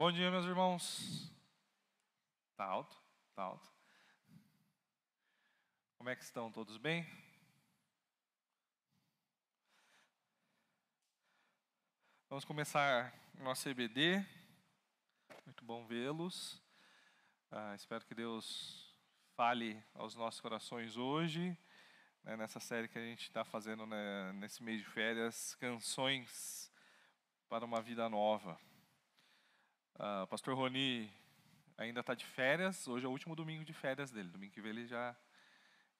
Bom dia, meus irmãos. Tá alto? Tá alto. Como é que estão? Todos bem? Vamos começar nosso EBD. Muito bom vê-los. Ah, espero que Deus fale aos nossos corações hoje, né, nessa série que a gente está fazendo né, nesse mês de férias, canções para uma vida nova. O pastor Roni ainda está de férias, hoje é o último domingo de férias dele, domingo que vem ele já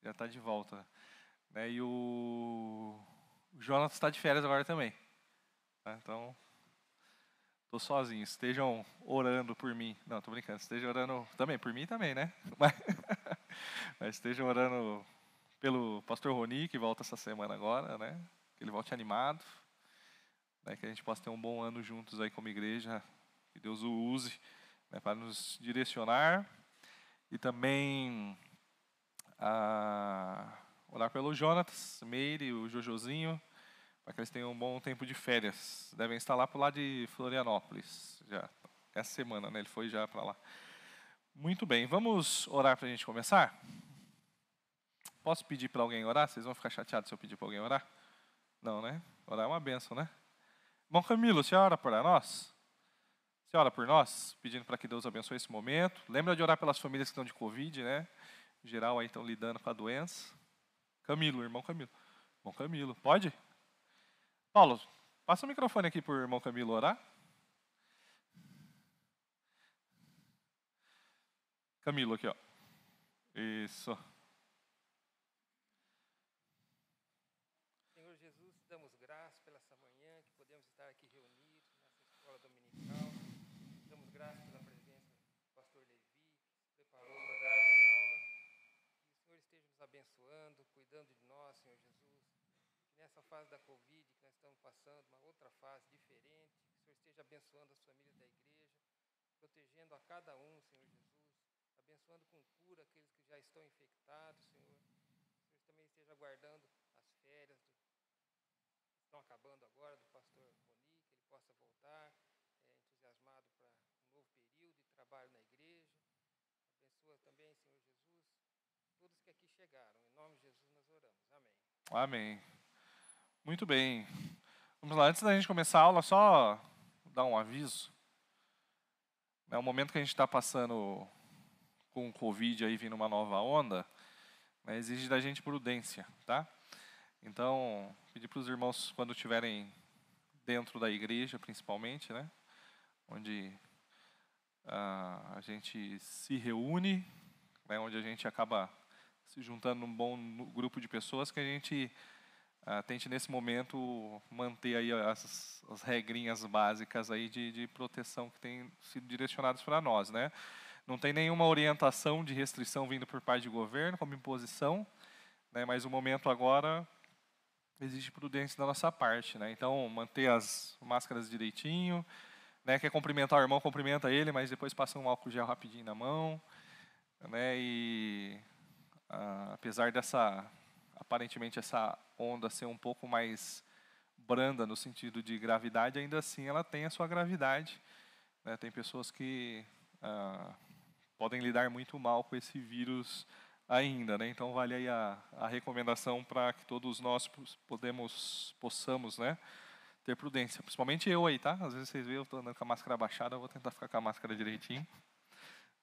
já está de volta. Né, e o, o Jonas está de férias agora também. Tá, então, Estou sozinho, estejam orando por mim. Não, estou brincando, estejam orando também, por mim também, né? Mas, mas estejam orando pelo pastor Roni, que volta essa semana agora, né? Que ele volte animado, né? que a gente possa ter um bom ano juntos aí como igreja, que Deus o use né? para nos direcionar e também a, orar pelo Jonatas, Meire, o Jojozinho, para que eles tenham um bom tempo de férias. Devem estar lá para lá de Florianópolis, já essa semana, né? Ele foi já para lá. Muito bem, vamos orar para a gente começar? Posso pedir para alguém orar? Vocês vão ficar chateados se eu pedir para alguém orar? Não, né? Orar é uma benção, né? Bom, Camilo, você ora por nós? Você ora por nós, pedindo para que Deus abençoe esse momento. Lembra de orar pelas famílias que estão de Covid, né? Em geral aí estão lidando com a doença. Camilo, irmão Camilo. Bom, Camilo, pode? Paulo, passa o microfone aqui para o irmão Camilo orar. Camilo aqui, ó. Isso. Senhor Jesus, te damos graças pela essa manhã que podemos estar aqui reunidos nessa escola dominical. Damos graças pela presença do pastor Levi, que se preparou para dar essa aula. Que o Senhor esteja nos abençoando, cuidando de nós, Senhor Jesus. Que nessa fase da Covid que nós estamos passando, uma outra fase diferente, que o Senhor esteja abençoando as famílias da igreja, protegendo a cada um, Senhor Jesus. Abençoando com cura aqueles que já estão infectados, Senhor. Que o Senhor também esteja guardando as férias do, estão acabando agora do pastor Roni, que ele possa voltar é, entusiasmado para um novo período de trabalho na igreja. Abençoa também, Senhor Jesus, todos que aqui chegaram. Em nome de Jesus nós oramos. Amém. Amém. Muito bem. Vamos lá, antes da gente começar a aula, só dar um aviso. É o momento que a gente está passando com o Covid aí vindo uma nova onda, né, exige da gente prudência, tá? Então, pedir para os irmãos, quando estiverem dentro da igreja, principalmente, né? Onde ah, a gente se reúne, né, onde a gente acaba se juntando num bom grupo de pessoas, que a gente ah, tente nesse momento manter aí as, as regrinhas básicas aí de, de proteção que têm sido direcionadas para nós, né? Não tem nenhuma orientação de restrição vindo por parte do governo, como imposição, né? mas o momento agora exige prudência da nossa parte. Né? Então, manter as máscaras direitinho, né? quer cumprimentar o irmão, cumprimenta ele, mas depois passa um álcool gel rapidinho na mão. Né? E ah, apesar dessa, aparentemente, essa onda ser um pouco mais branda no sentido de gravidade, ainda assim ela tem a sua gravidade. né? Tem pessoas que ah, podem lidar muito mal com esse vírus ainda, né? Então vale aí a, a recomendação para que todos nós podemos, possamos, né? Ter prudência, principalmente eu aí, tá? Às vezes vocês veem eu estou andando com a máscara abaixada, eu vou tentar ficar com a máscara direitinho,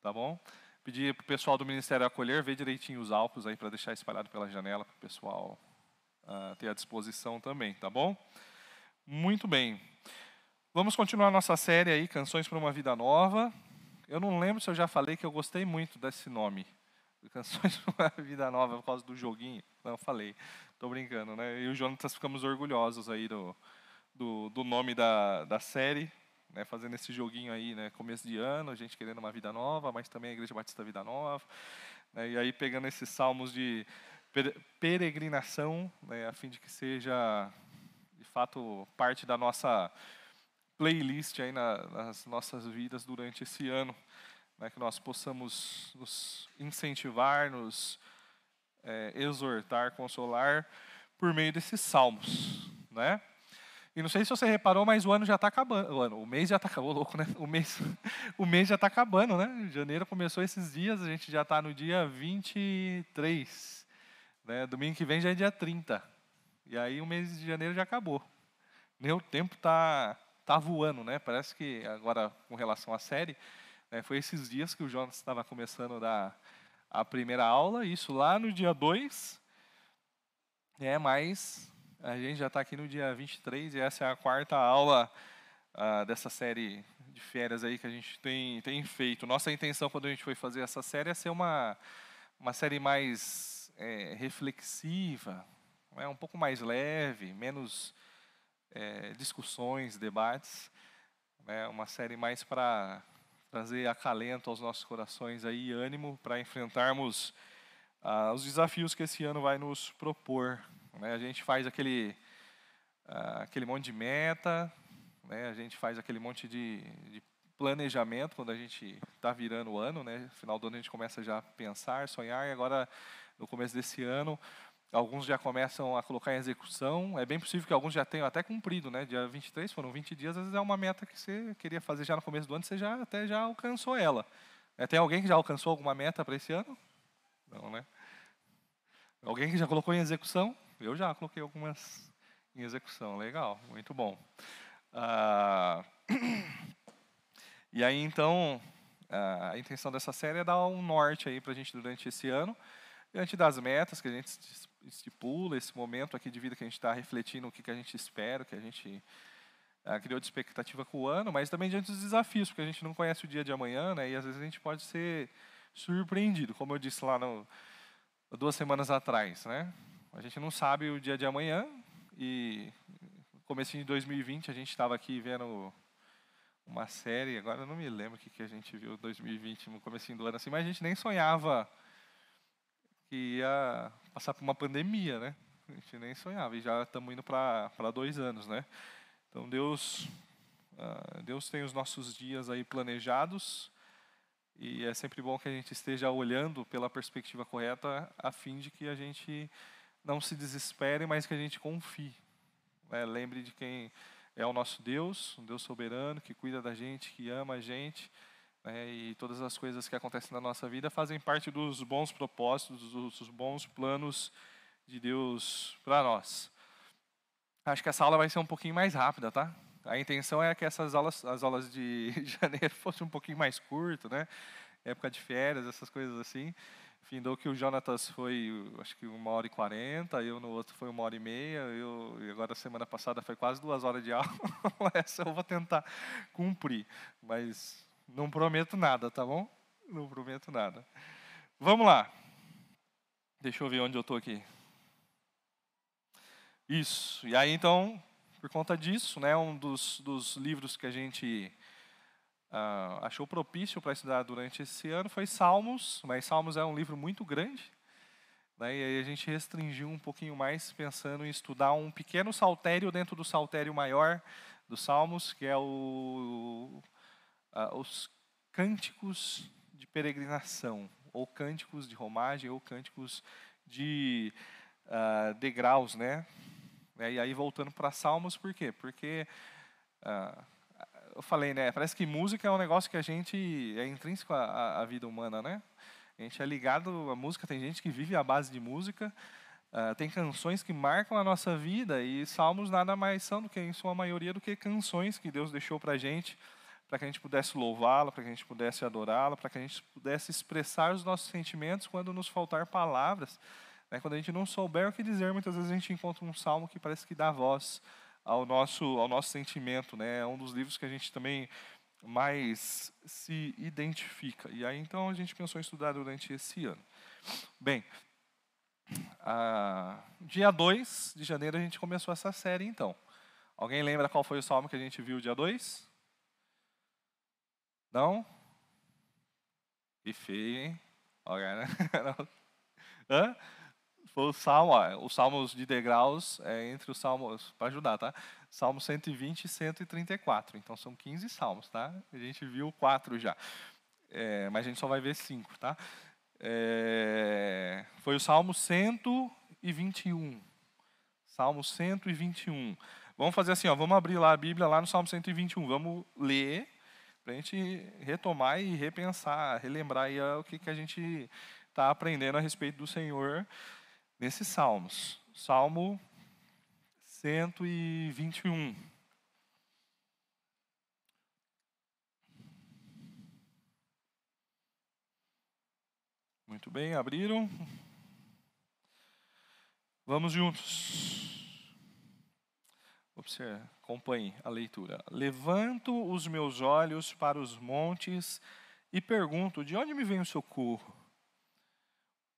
tá bom? Pedir para o pessoal do Ministério acolher, ver direitinho os álcools aí para deixar espalhado pela janela para o pessoal ah, ter à disposição também, tá bom? Muito bem. Vamos continuar nossa série aí, Canções para uma Vida Nova. Eu não lembro se eu já falei que eu gostei muito desse nome. Canções para uma Vida Nova por causa do joguinho. Não, falei. Estou brincando, né? Eu e o Jonatas ficamos orgulhosos aí do, do, do nome da, da série, né? fazendo esse joguinho aí, né? Começo de ano, a gente querendo uma vida nova, mas também a Igreja Batista Vida Nova. né? E aí pegando esses salmos de pere- peregrinação, né? a fim de que seja, de fato, parte da nossa playlist aí na, nas nossas vidas durante esse ano, né, que nós possamos nos incentivar, nos eh, exortar, consolar por meio desses salmos, né? E não sei se você reparou, mas o ano já está acabando. O, ano, o mês já está acabando, louco, né? O mês, o mês já está acabando, né? Janeiro começou esses dias, a gente já está no dia 23. Né? Domingo que vem já é dia 30. E aí o mês de janeiro já acabou. Nem o tempo está tá voando, né? Parece que agora, com relação à série, né, foi esses dias que o Jonas estava começando a dar a primeira aula, isso lá no dia 2. É, mas a gente já está aqui no dia 23 e essa é a quarta aula uh, dessa série de férias aí que a gente tem, tem feito. Nossa intenção quando a gente foi fazer essa série é ser uma, uma série mais é, reflexiva, é, um pouco mais leve, menos é, discussões, debates. Né, uma série mais para trazer acalento aos nossos corações aí, ânimo para enfrentarmos uh, os desafios que esse ano vai nos propor. Né? A gente faz aquele, uh, aquele monte de meta, né? a gente faz aquele monte de, de planejamento quando a gente está virando o ano, né? Final do ano a gente começa já a pensar, sonhar, e agora no começo desse ano alguns já começam a colocar em execução. É bem possível que alguns já tenham até cumprido, né? Dia 23 foram 20 dias, às vezes é uma meta que você queria fazer já no começo do ano, você já até já alcançou ela. É, tem alguém que já alcançou alguma meta para esse ano? Não, né? Alguém que já colocou em execução? Eu já coloquei algumas em execução. Legal, muito bom. Ah, e aí, então, a intenção dessa série é dar um norte aí para a gente durante esse ano, diante das metas que a gente estipula, esse momento aqui de vida que a gente está refletindo o que, que a gente espera, o que a gente ah, criou de expectativa com o ano, mas também diante dos desafios, porque a gente não conhece o dia de amanhã, né, e às vezes a gente pode ser surpreendido, como eu disse lá no, duas semanas atrás, né? A gente não sabe o dia de amanhã e no começo de 2020 a gente estava aqui vendo uma série, agora eu não me lembro o que, que a gente viu em 2020, no começo do ano assim, mas a gente nem sonhava que ia passar por uma pandemia, né? A gente nem sonhava e já estamos indo para dois anos, né? Então Deus, uh, Deus tem os nossos dias aí planejados e é sempre bom que a gente esteja olhando pela perspectiva correta a fim de que a gente não se desespere, mas que a gente confie. É, lembre de quem é o nosso Deus, um Deus soberano, que cuida da gente, que ama a gente. Né, e todas as coisas que acontecem na nossa vida fazem parte dos bons propósitos, dos bons planos de Deus para nós. Acho que essa aula vai ser um pouquinho mais rápida, tá? A intenção é que essas aulas, as aulas de janeiro fossem um pouquinho mais curto, né? Época de férias, essas coisas assim. Findou que o Jonatas foi, acho que uma hora e quarenta, eu no outro foi uma hora e meia, eu, e agora semana passada foi quase duas horas de aula. Essa eu vou tentar cumprir, mas não prometo nada, tá bom? Não prometo nada. Vamos lá. Deixa eu ver onde eu estou aqui. Isso. E aí, então, por conta disso, né, um dos, dos livros que a gente uh, achou propício para estudar durante esse ano foi Salmos, mas Salmos é um livro muito grande, né, e aí a gente restringiu um pouquinho mais pensando em estudar um pequeno saltério dentro do saltério maior dos Salmos, que é o, uh, os cânticos de peregrinação, ou cânticos de romagem, ou cânticos de uh, degraus, né? E aí voltando para Salmos, por quê? Porque uh, eu falei, né? Parece que música é um negócio que a gente é intrínseco à, à vida humana, né? A gente é ligado à música, tem gente que vive à base de música, uh, tem canções que marcam a nossa vida e salmos nada mais são do que, em sua maioria, do que canções que Deus deixou para a gente, para que a gente pudesse louvá-lo, para que a gente pudesse adorá-lo, para que a gente pudesse expressar os nossos sentimentos quando nos faltar palavras. Né? Quando a gente não souber o que dizer, muitas vezes a gente encontra um salmo que parece que dá voz ao nosso, ao nosso sentimento. Né? É um dos livros que a gente também mais se identifica. E aí, então, a gente pensou em estudar durante esse ano. Bem, a, dia 2 de janeiro a gente começou essa série, então. Alguém lembra qual foi o salmo que a gente viu dia 2? Não? Que feio, hein? Olha, né? Hã? O salmo, ó, os salmos de degraus é entre os salmos, para ajudar, tá? Salmo 120 e 134. Então são 15 salmos, tá? A gente viu quatro já. É, mas a gente só vai ver cinco, tá? É, foi o Salmo 121. Salmo 121. Vamos fazer assim, ó, vamos abrir lá a Bíblia, lá no Salmo 121. Vamos ler, para a gente retomar e repensar, relembrar aí ó, o que, que a gente está aprendendo a respeito do Senhor nesses salmos. Salmo 121. Muito bem, abriram. Vamos juntos. Observe, acompanhe a leitura. Levanto os meus olhos para os montes e pergunto: de onde me vem o socorro?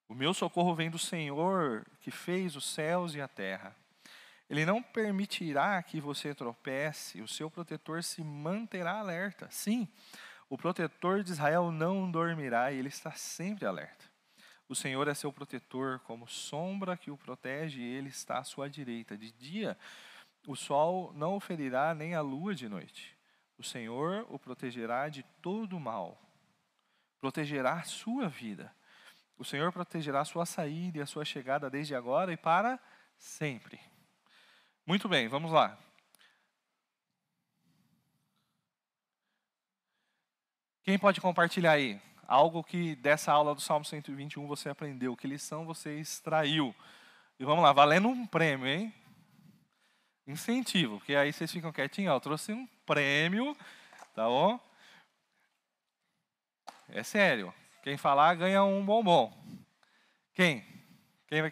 O meu socorro vem do Senhor que fez os céus e a terra. Ele não permitirá que você tropece, o seu protetor se manterá alerta. Sim, o protetor de Israel não dormirá e ele está sempre alerta. O Senhor é seu protetor, como sombra que o protege, ele está à sua direita. De dia, o sol não o ferirá, nem a lua de noite. O Senhor o protegerá de todo o mal, protegerá a sua vida. O Senhor protegerá a sua saída e a sua chegada desde agora e para sempre. Muito bem, vamos lá. Quem pode compartilhar aí? Algo que dessa aula do Salmo 121 você aprendeu, que lição você extraiu. E vamos lá, valendo um prêmio, hein? Incentivo, porque aí vocês ficam quietinhos, ó, eu trouxe um prêmio, tá bom? É sério. Quem falar ganha um bombom. Quem? Quem.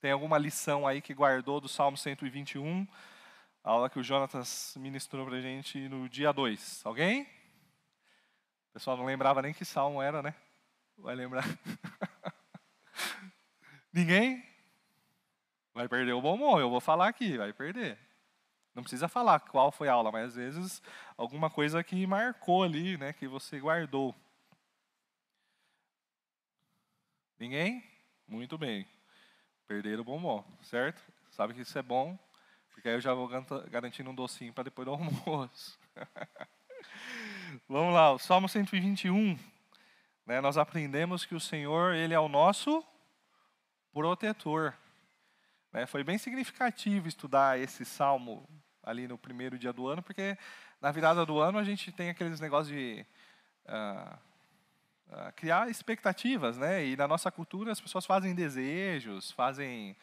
Tem alguma lição aí que guardou do Salmo 121? A aula que o Jonatas ministrou para a gente no dia 2. Alguém? O pessoal não lembrava nem que salmo era, né? Vai lembrar? Ninguém? Vai perder o bombom, eu vou falar aqui, vai perder. Não precisa falar qual foi a aula, mas às vezes alguma coisa que marcou ali, né, que você guardou. Ninguém? Muito bem. Perder o bombom, certo? Sabe que isso é bom, porque aí eu já vou garantindo um docinho para depois do almoço. Vamos lá, o Salmo 121. Né, nós aprendemos que o Senhor, Ele é o nosso protetor. Né, foi bem significativo estudar esse salmo ali no primeiro dia do ano, porque na virada do ano a gente tem aqueles negócios de uh, criar expectativas, né? E na nossa cultura as pessoas fazem desejos, fazem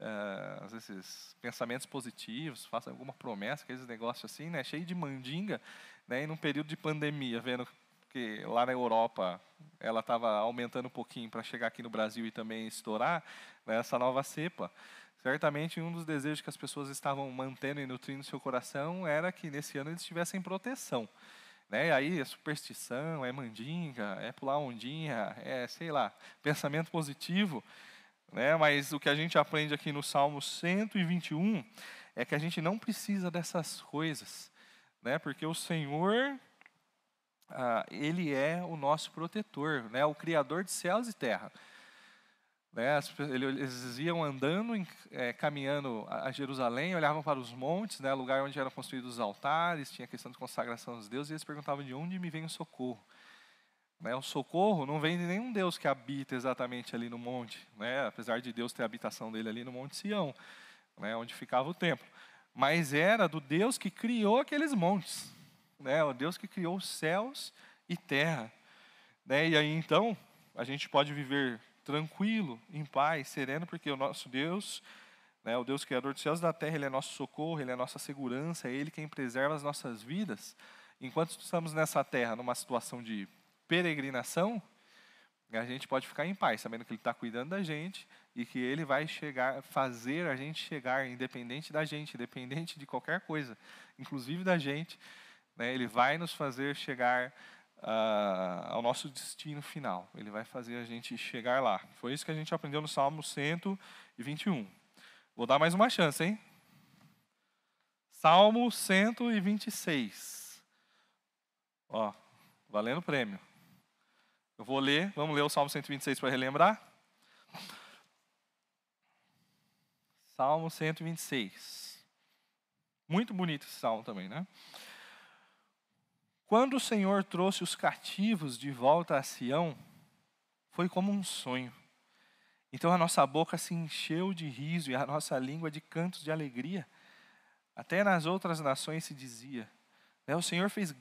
uh, esses pensamentos positivos, fazem alguma promessa, aqueles negócios assim, né? Cheio de mandinga, né? E num período de pandemia, vendo que lá na Europa ela estava aumentando um pouquinho para chegar aqui no Brasil e também estourar né, essa nova cepa. Certamente um dos desejos que as pessoas estavam mantendo e nutrindo seu coração era que nesse ano eles tivessem proteção. Né? Aí é superstição, é mandinga, é pular ondinha, é, sei lá, pensamento positivo. Né? Mas o que a gente aprende aqui no Salmo 121 é que a gente não precisa dessas coisas. Né? Porque o Senhor, ah, Ele é o nosso protetor, né? o Criador de céus e terra. Né, eles iam andando, é, caminhando a Jerusalém, olhavam para os montes, né, lugar onde eram construídos os altares, tinha a questão de consagração dos deuses, e eles perguntavam de onde me vem o socorro. Né, o socorro não vem de nenhum Deus que habita exatamente ali no monte, né, apesar de Deus ter a habitação dele ali no Monte Sião, né, onde ficava o templo. Mas era do Deus que criou aqueles montes, né, o Deus que criou céus e terra. Né, e aí então, a gente pode viver tranquilo, em paz, sereno, porque o nosso Deus, né, o Deus Criador dos céus e da terra, Ele é nosso socorro, Ele é nossa segurança, é Ele quem preserva as nossas vidas. Enquanto estamos nessa terra, numa situação de peregrinação, a gente pode ficar em paz, sabendo que Ele está cuidando da gente e que Ele vai chegar, fazer a gente chegar, independente da gente, independente de qualquer coisa, inclusive da gente, né, Ele vai nos fazer chegar uh, ao nosso destino final. Ele vai fazer a gente chegar lá. Foi isso que a gente aprendeu no Salmo 121. Vou dar mais uma chance, hein? Salmo 126. Ó, valendo o prêmio. Eu vou ler, vamos ler o Salmo 126 para relembrar? Salmo 126. Muito bonito esse salmo também, né? Quando o Senhor trouxe os cativos de volta a Sião, foi como um sonho. Então a nossa boca se encheu de riso e a nossa língua de cantos de alegria. Até nas outras nações se dizia: né, O Senhor fez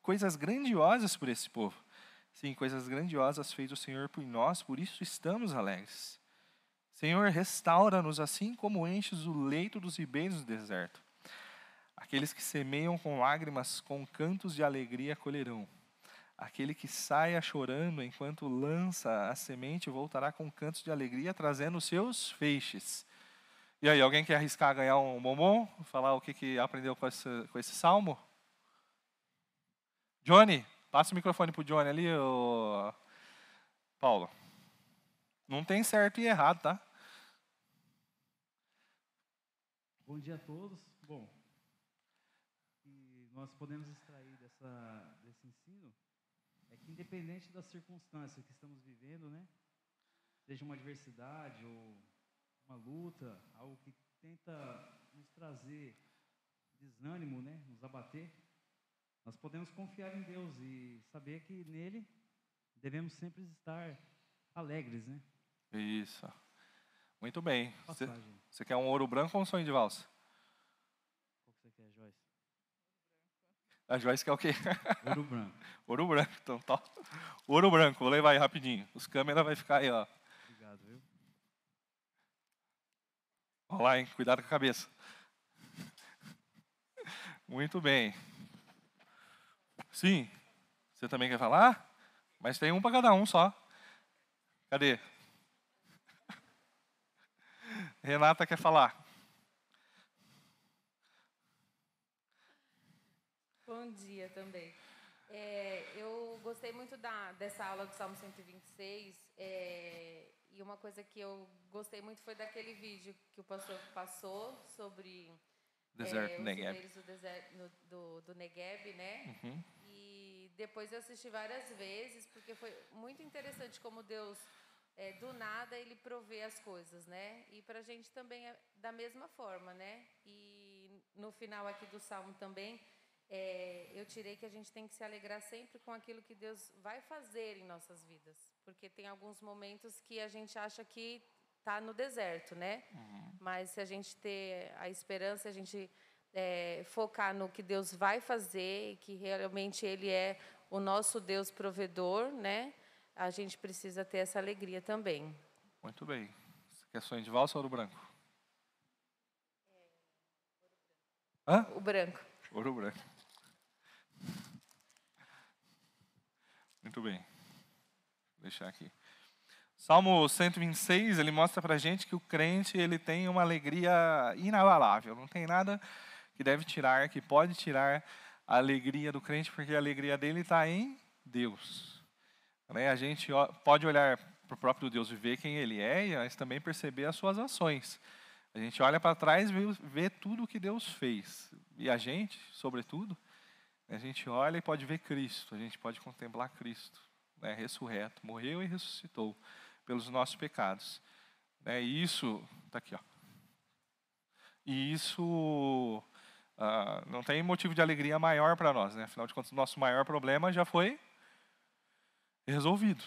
coisas grandiosas por esse povo. Sim, coisas grandiosas fez o Senhor por nós, por isso estamos alegres. Senhor, restaura-nos assim como enches o leito dos ribeiros do deserto. Aqueles que semeiam com lágrimas, com cantos de alegria colherão. Aquele que saia chorando enquanto lança a semente voltará com cantos de alegria, trazendo seus feixes. E aí, alguém quer arriscar ganhar um bombom? Falar o que, que aprendeu com esse, com esse salmo? Johnny, passa o microfone para o Johnny ali, ô... Paulo. Não tem certo e errado, tá? Bom dia a todos. Bom, nós podemos extrair dessa, desse ensino é que independente da circunstância que estamos vivendo, né, seja uma adversidade ou uma luta, algo que tenta nos trazer desânimo, né, nos abater, nós podemos confiar em Deus e saber que nele devemos sempre estar alegres, né? Isso. Muito bem. Você, você quer um ouro branco ou um sonho de valsa? Qual que você quer, Joyce? A Joyce quer o quê? Ouro branco. ouro branco, então tá. Ouro branco, vou levar aí rapidinho. Os câmeras vai ficar aí, ó. Obrigado, viu? Vamos lá, hein? Cuidado com a cabeça. Muito bem. Sim. Você também quer falar? Mas tem um para cada um só. Cadê? Renata quer falar. Bom dia também. É, eu gostei muito da, dessa aula do Salmo 126. é, e uma coisa que eu gostei muito foi daquele vídeo que o pastor passou sobre Deserto é, os Negev. do, deserto, no- do, do Negev, né? Uhum. E depois eu assisti várias vezes, porque foi muito interessante como Deus, é, do nada, ele provê as coisas, né? E para a gente também é da mesma forma, né? E no final aqui do Salmo também, é, eu tirei que a gente tem que se alegrar sempre com aquilo que Deus vai fazer em nossas vidas. Porque tem alguns momentos que a gente acha que está no deserto, né? Mas se a gente ter a esperança, a gente é, focar no que Deus vai fazer e que realmente Ele é o nosso Deus provedor, né? A gente precisa ter essa alegria também. Muito bem. Você quer sonho de valsa ou ouro branco? Hã? O branco. Ouro branco. Muito bem. Vou deixar aqui. Salmo 126, ele mostra pra gente que o crente, ele tem uma alegria inabalável. Não tem nada que deve tirar, que pode tirar a alegria do crente, porque a alegria dele está em Deus. Né? A gente pode olhar para o próprio Deus e ver quem ele é, mas também perceber as suas ações. A gente olha para trás e vê, vê tudo o que Deus fez. E a gente, sobretudo, a gente olha e pode ver Cristo, a gente pode contemplar Cristo, né, ressurreto, morreu e ressuscitou pelos nossos pecados. Né, e isso, está aqui, ó. E isso ah, não tem motivo de alegria maior para nós, né? Afinal de contas, o nosso maior problema já foi resolvido.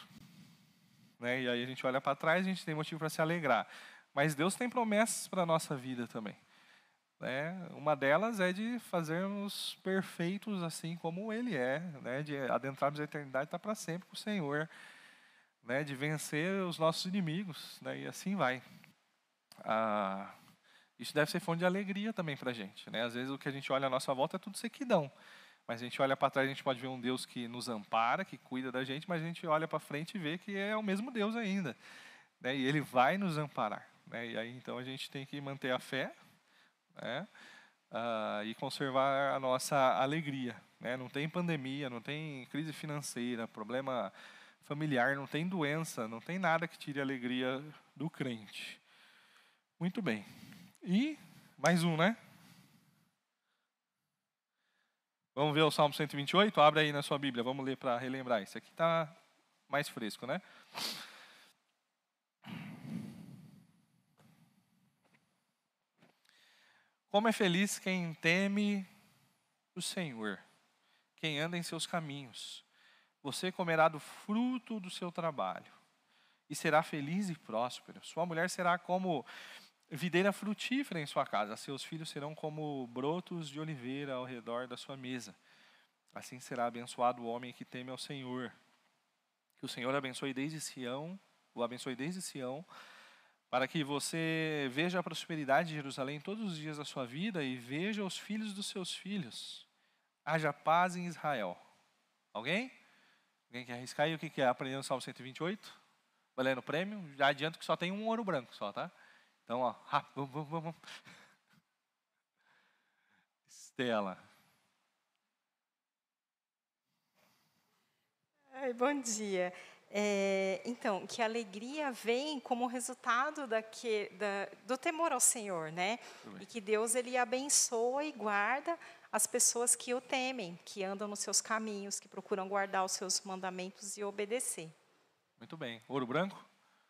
Né? E aí a gente olha para trás e a gente tem motivo para se alegrar. Mas Deus tem promessas para a nossa vida também. Né? Uma delas é de fazermos perfeitos assim como Ele é, né? de adentrarmos a eternidade estar para sempre com o Senhor, né? de vencer os nossos inimigos, né? e assim vai. Ah, isso deve ser fonte de alegria também para a gente. Né? Às vezes o que a gente olha à nossa volta é tudo sequidão. Mas a gente olha para trás, a gente pode ver um Deus que nos ampara, que cuida da gente, mas a gente olha para frente e vê que é o mesmo Deus ainda. Né? E Ele vai nos amparar. Né? E aí então a gente tem que manter a fé né? Ah, e conservar a nossa alegria. Né? Não tem pandemia, não tem crise financeira, problema familiar, não tem doença, não tem nada que tire a alegria do crente. Muito bem. E mais um, né? Vamos ver o Salmo 128? Abre aí na sua Bíblia, vamos ler para relembrar. Esse aqui está mais fresco, né? Como é feliz quem teme o Senhor, quem anda em seus caminhos. Você comerá do fruto do seu trabalho e será feliz e próspero. Sua mulher será como videira frutífera em sua casa, seus filhos serão como brotos de oliveira ao redor da sua mesa. Assim será abençoado o homem que teme ao Senhor. Que o Senhor abençoe desde Sião, o abençoe desde Sião, para que você veja a prosperidade de Jerusalém todos os dias da sua vida e veja os filhos dos seus filhos. Haja paz em Israel. Alguém? Alguém quer arriscar aí o que é aprender no Salmo 128? Valendo o prêmio? Já adianto que só tem um ouro branco só, tá? Então, ó, vamos, vamos, vamos. Estela. Ai, bom dia. É, então, que a alegria vem como resultado daque, da, do temor ao Senhor, né? E que Deus ele abençoa e guarda as pessoas que o temem, que andam nos seus caminhos, que procuram guardar os seus mandamentos e obedecer. Muito bem. Ouro branco?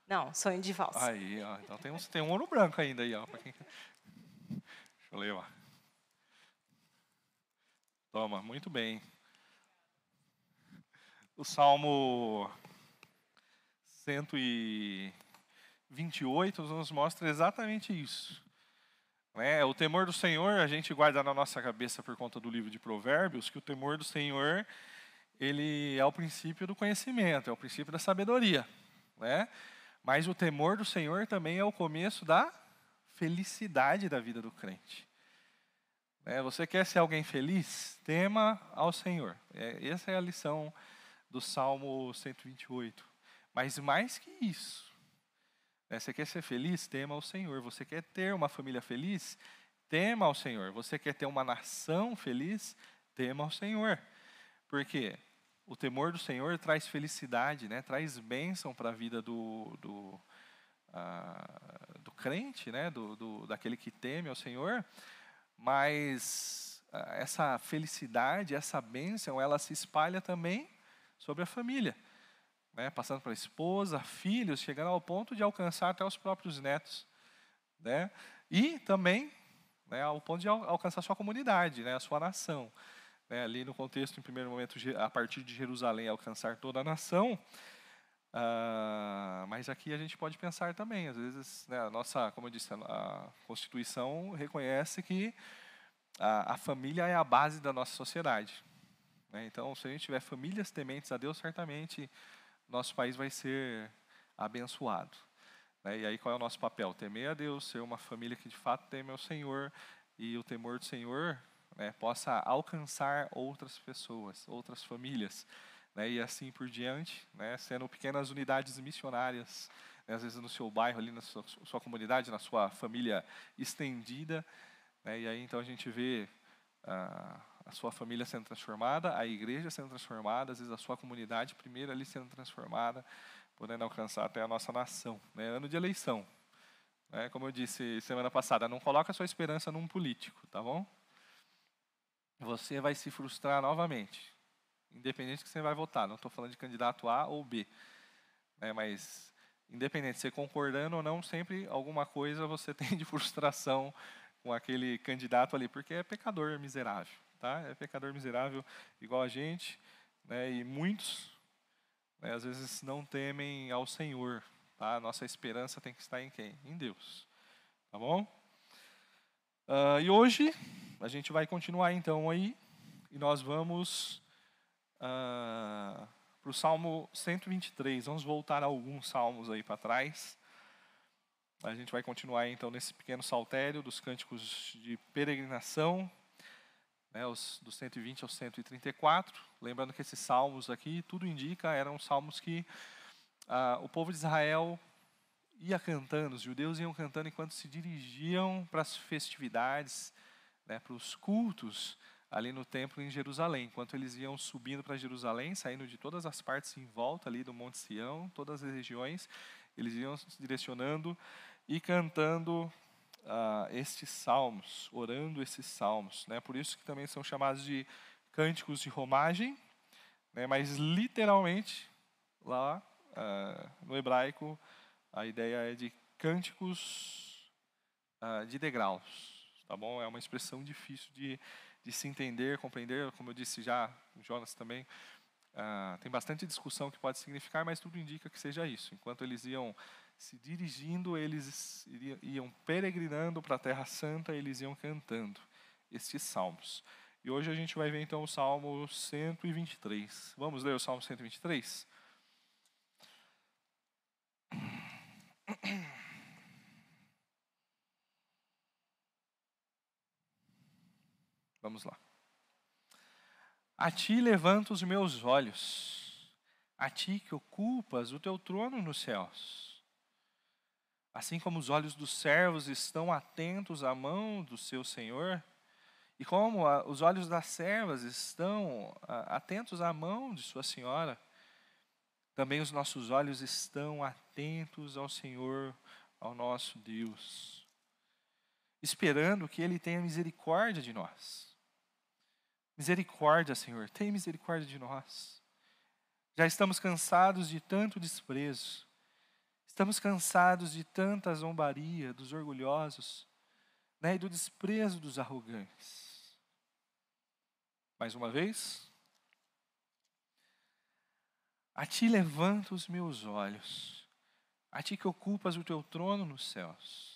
Não, sonho de valsa. Aí, ó. Então tem um, tem um ouro branco ainda aí, ó. quem. Deixa eu ler, ó. Toma, muito bem. O Salmo 128 nos mostra exatamente isso. Né? O temor do Senhor, a gente guarda na nossa cabeça por conta do livro de Provérbios, que o temor do Senhor, ele é o princípio do conhecimento, é o princípio da sabedoria. Né? Mas o temor do Senhor também é o começo da felicidade da vida do crente. Né? Você quer ser alguém feliz? Tema ao Senhor. É, essa é a lição do Salmo 128. Mas mais que isso, né? você quer ser feliz? Tema ao Senhor. Você quer ter uma família feliz? Tema ao Senhor. Você quer ter uma nação feliz? Tema ao Senhor. Por quê? O temor do Senhor traz felicidade, né? traz bênção para a vida do, do, ah, do crente, né? do, do, daquele que teme ao Senhor, mas ah, essa felicidade, essa bênção, ela se espalha também sobre a família, né? passando para a esposa, filhos, chegando ao ponto de alcançar até os próprios netos. Né? E também né, ao ponto de al- alcançar a sua comunidade, né, a sua nação né, ali no contexto, em primeiro momento, a partir de Jerusalém, alcançar toda a nação. Ah, mas aqui a gente pode pensar também, às vezes, né, a nossa, como eu disse, a, a Constituição reconhece que a, a família é a base da nossa sociedade. né? Então, se a gente tiver famílias tementes a Deus, certamente nosso país vai ser abençoado. né? E aí, qual é o nosso papel? Temer a Deus, ser uma família que de fato teme ao Senhor e o temor do Senhor né, possa alcançar outras pessoas, outras famílias, né, e assim por diante, né, sendo pequenas unidades missionárias, né, às vezes no seu bairro, ali na sua, sua comunidade, na sua família estendida, né, e aí então a gente vê ah, a sua família sendo transformada, a igreja sendo transformada, às vezes a sua comunidade primeiro ali sendo transformada, podendo alcançar até a nossa nação. Né, ano de eleição. né, como eu disse semana passada, não coloca a sua esperança num político, tá bom? você vai se frustrar novamente, independente que você vai votar. Não estou falando de candidato A ou B, né, mas independente de você concordando ou não, sempre alguma coisa você tem de frustração com aquele candidato ali, porque é pecador miserável, tá? É pecador miserável igual a gente, né? E muitos, né, às vezes não temem ao Senhor, tá? Nossa esperança tem que estar em quem? Em Deus, tá bom? Ah, e hoje a gente vai continuar então aí e nós vamos para o Salmo 123. Vamos voltar alguns salmos aí para trás. A gente vai continuar então nesse pequeno saltério dos cânticos de peregrinação, né, os, do 120 ao 134. Lembrando que esses salmos aqui, tudo indica, eram salmos que ah, o povo de Israel ia cantando, os judeus iam cantando enquanto se dirigiam para as festividades, né, para os cultos ali no templo em Jerusalém. Enquanto eles iam subindo para Jerusalém, saindo de todas as partes em volta ali do Monte Sião, todas as regiões, eles iam se direcionando e cantando ah, estes salmos, orando esses salmos. Né? Por isso que também são chamados de cânticos de romagem, né? mas literalmente lá ah, no hebraico a ideia é de cânticos ah, de degraus, tá bom? É uma expressão difícil de, de se entender, compreender, como eu disse já, Jonas também, ah, tem bastante discussão que pode significar, mas tudo indica que seja isso. Enquanto eles iam se dirigindo, eles iam peregrinando para a Terra Santa, eles iam cantando estes salmos. E hoje a gente vai ver então o Salmo 123. Vamos ler o Salmo 123? Vamos lá. A ti levanto os meus olhos, a ti que ocupas o teu trono nos céus. Assim como os olhos dos servos estão atentos à mão do seu Senhor, e como os olhos das servas estão atentos à mão de sua senhora, também os nossos olhos estão atentos ao Senhor, ao nosso Deus, esperando que Ele tenha misericórdia de nós. Misericórdia, Senhor, tem misericórdia de nós. Já estamos cansados de tanto desprezo. Estamos cansados de tanta zombaria dos orgulhosos né, e do desprezo dos arrogantes. Mais uma vez. A ti levanto os meus olhos, a ti que ocupas o teu trono nos céus.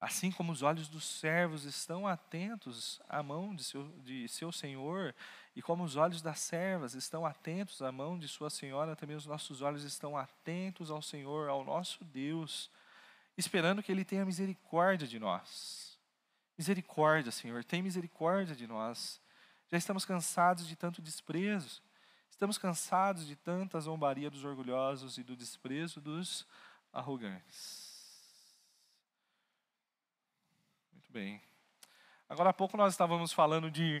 Assim como os olhos dos servos estão atentos à mão de seu, de seu senhor, e como os olhos das servas estão atentos à mão de sua senhora, também os nossos olhos estão atentos ao Senhor, ao nosso Deus, esperando que Ele tenha misericórdia de nós. Misericórdia, Senhor, tem misericórdia de nós. Já estamos cansados de tanto desprezo, estamos cansados de tanta zombaria dos orgulhosos e do desprezo dos arrogantes. Muito bem. Agora há pouco nós estávamos falando de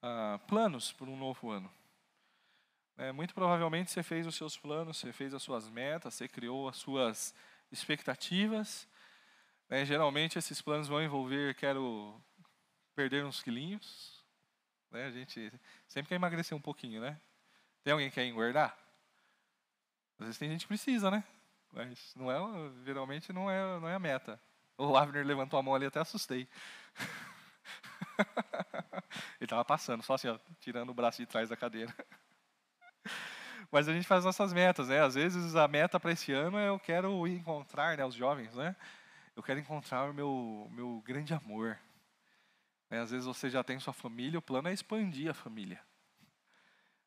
ah, planos para um novo ano. É, muito provavelmente você fez os seus planos, você fez as suas metas, você criou as suas expectativas. né? geralmente esses planos vão envolver, quero perder uns quilinhos. né? A gente sempre quer emagrecer um pouquinho, né? Tem alguém que quer engordar? Às vezes tem gente que precisa, né? Mas não é, geralmente não é, não é a meta. O Avner levantou a mão ali, até assustei. Ele estava passando, só assim, ó, tirando o braço de trás da cadeira. Mas a gente faz nossas metas, né? Às vezes a meta para esse ano é eu quero encontrar, né, os jovens, né? Eu quero encontrar o meu, meu grande amor. Né? Às vezes você já tem sua família, o plano é expandir a família.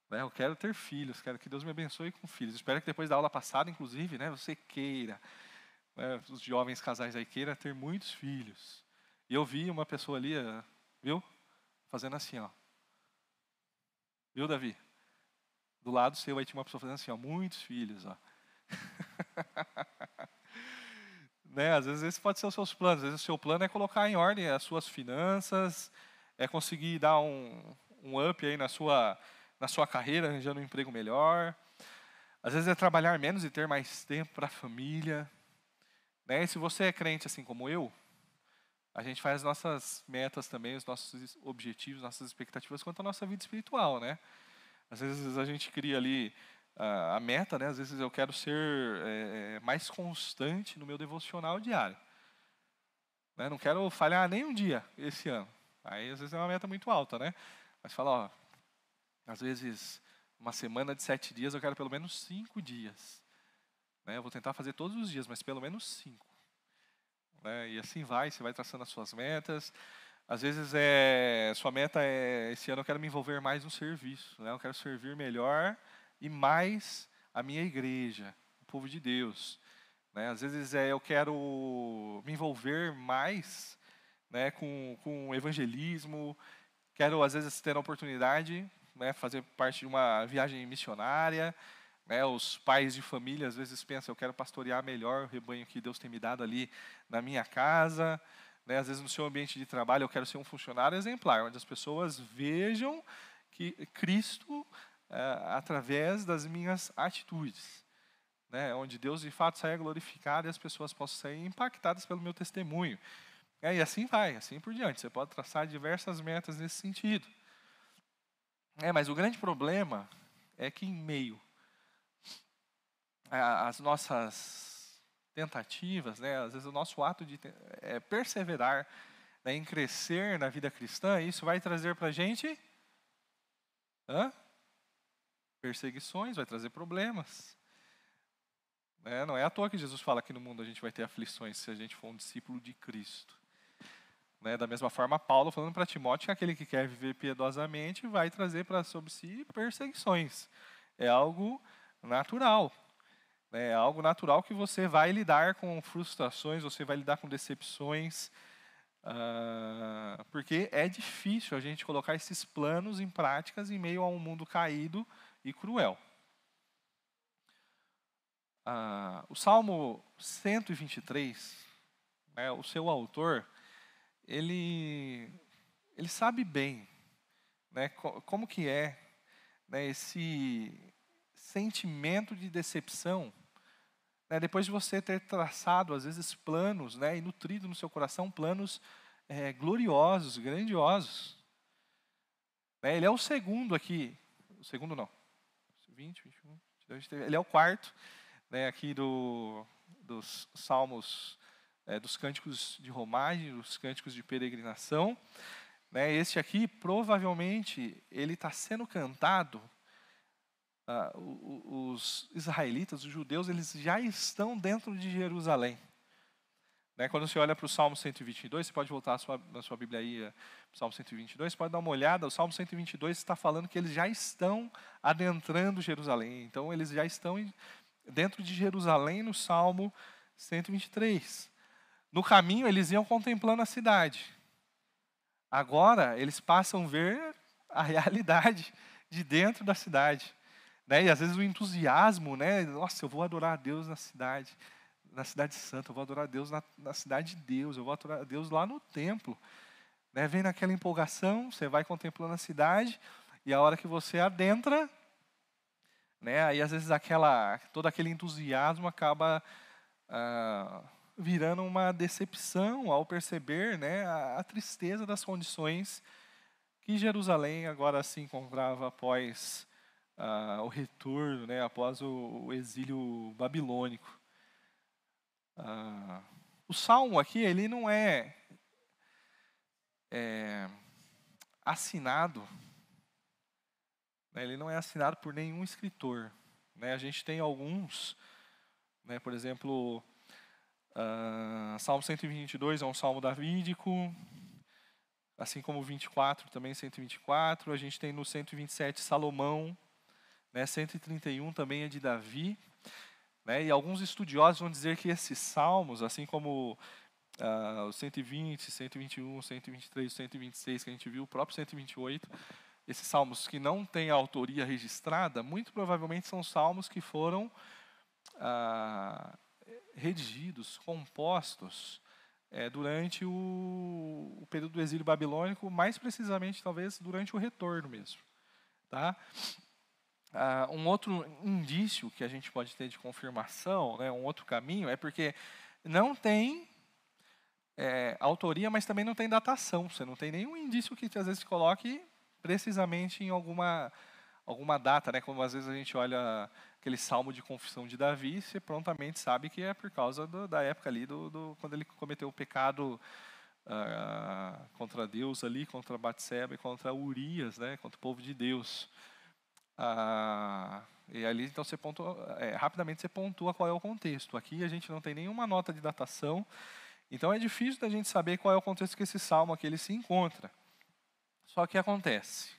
Né? Eu quero ter filhos, quero que Deus me abençoe com filhos. Espero que depois da aula passada, inclusive, né, você queira, né, os jovens casais aí queira ter muitos filhos. E eu vi uma pessoa ali, eh, viu? Fazendo assim, ó. Viu, Davi? Do lado seu aí tinha uma pessoa fazendo assim, ó, muitos filhos, ó. né? Às vezes esse pode ser os seus planos. Às vezes o seu plano é colocar em ordem as suas finanças, é conseguir dar um, um up aí na sua, na sua carreira, arranjando um emprego melhor. Às vezes é trabalhar menos e ter mais tempo para a família. Né? E se você é crente assim como eu, a gente faz nossas metas também, os nossos objetivos, nossas expectativas quanto à nossa vida espiritual, né? Às vezes a gente cria ali ah, a meta, né? Às vezes eu quero ser eh, mais constante no meu devocional diário. Né? Não quero falhar nem um dia esse ano. Aí às vezes é uma meta muito alta, né? Mas fala, ó, às vezes uma semana de sete dias eu quero pelo menos cinco dias. Né? Eu vou tentar fazer todos os dias, mas pelo menos cinco. Né? E assim vai, você vai traçando as suas metas. Às vezes é sua meta é esse ano eu quero me envolver mais no serviço, né? Eu quero servir melhor e mais a minha igreja, o povo de Deus, né? Às vezes é eu quero me envolver mais, né, com com evangelismo, quero às vezes ter a oportunidade, né, fazer parte de uma viagem missionária, né, os pais de família às vezes pensam, eu quero pastorear melhor o rebanho que Deus tem me dado ali na minha casa. Né, às vezes no seu ambiente de trabalho eu quero ser um funcionário exemplar, onde as pessoas vejam que Cristo eh, através das minhas atitudes. Né, onde Deus de fato saia glorificado e as pessoas possam sair impactadas pelo meu testemunho. É, e assim vai, assim por diante. Você pode traçar diversas metas nesse sentido. É, mas o grande problema é que em meio às nossas tentativas, né, às vezes o nosso ato de é, perseverar né, em crescer na vida cristã, isso vai trazer para a gente hã? perseguições, vai trazer problemas. Né? Não é à toa que Jesus fala que no mundo a gente vai ter aflições se a gente for um discípulo de Cristo. Né? Da mesma forma, Paulo falando para Timóteo que aquele que quer viver piedosamente vai trazer para sobre si perseguições. É algo natural. É algo natural que você vai lidar com frustrações, você vai lidar com decepções, ah, porque é difícil a gente colocar esses planos em práticas em meio a um mundo caído e cruel. Ah, o Salmo 123, né, o seu autor, ele, ele sabe bem né, co- como que é né, esse sentimento de decepção, né, depois de você ter traçado, às vezes, planos né, e nutrido no seu coração planos eh, gloriosos, grandiosos. Né, ele é o segundo aqui, o segundo não, 20, 21, 22, 23, ele é o quarto né, aqui do, dos salmos, eh, dos cânticos de romagem, dos cânticos de peregrinação. Né, este aqui, provavelmente, ele está sendo cantado ah, os israelitas, os judeus, eles já estão dentro de Jerusalém. Né, quando você olha para o Salmo 122, você pode voltar a sua- na sua Bíblia aí, o Salmo 122, pode dar uma olhada, o Salmo 122 está falando que eles já estão adentrando Jerusalém. Então, eles já estão dentro de Jerusalém no Salmo 123. No caminho, eles iam contemplando a cidade. Agora, eles passam a ver a realidade de dentro da cidade. Né? E às vezes o entusiasmo, né? Nossa, eu vou adorar a Deus na cidade, na cidade santa, eu vou adorar a Deus na, na cidade de Deus, eu vou adorar a Deus lá no templo. Né? Vem naquela empolgação, você vai contemplando a cidade, e a hora que você adentra, né? aí às vezes aquela, todo aquele entusiasmo acaba ah, virando uma decepção ao perceber né? a, a tristeza das condições que Jerusalém agora se encontrava após ah, o retorno, né, após o, o exílio babilônico. Ah, o salmo aqui ele não é, é, assinado, né, ele não é assinado por nenhum escritor. Né, a gente tem alguns, né, por exemplo, ah, Salmo 122 é um salmo davídico, assim como o 24 também 124, a gente tem no 127 Salomão, né, 131 também é de Davi, né, e alguns estudiosos vão dizer que esses salmos, assim como ah, o 120, 121, 123, 126 que a gente viu, o próprio 128, esses salmos que não têm autoria registrada, muito provavelmente são salmos que foram ah, redigidos, compostos é, durante o, o período do exílio babilônico, mais precisamente talvez durante o retorno mesmo. Tá? Ah, um outro indício que a gente pode ter de confirmação, né, um outro caminho, é porque não tem é, autoria, mas também não tem datação. Você não tem nenhum indício que às vezes coloque precisamente em alguma alguma data, né? Como às vezes a gente olha aquele salmo de confissão de Davi, você prontamente sabe que é por causa do, da época ali do, do quando ele cometeu o pecado ah, contra Deus ali, contra Batseba e contra Urias, né? Contra o povo de Deus. Ah, e ali então você pontua, é, rapidamente você pontua qual é o contexto. Aqui a gente não tem nenhuma nota de datação, então é difícil da gente saber qual é o contexto que esse salmo aqui ele se encontra. Só que acontece.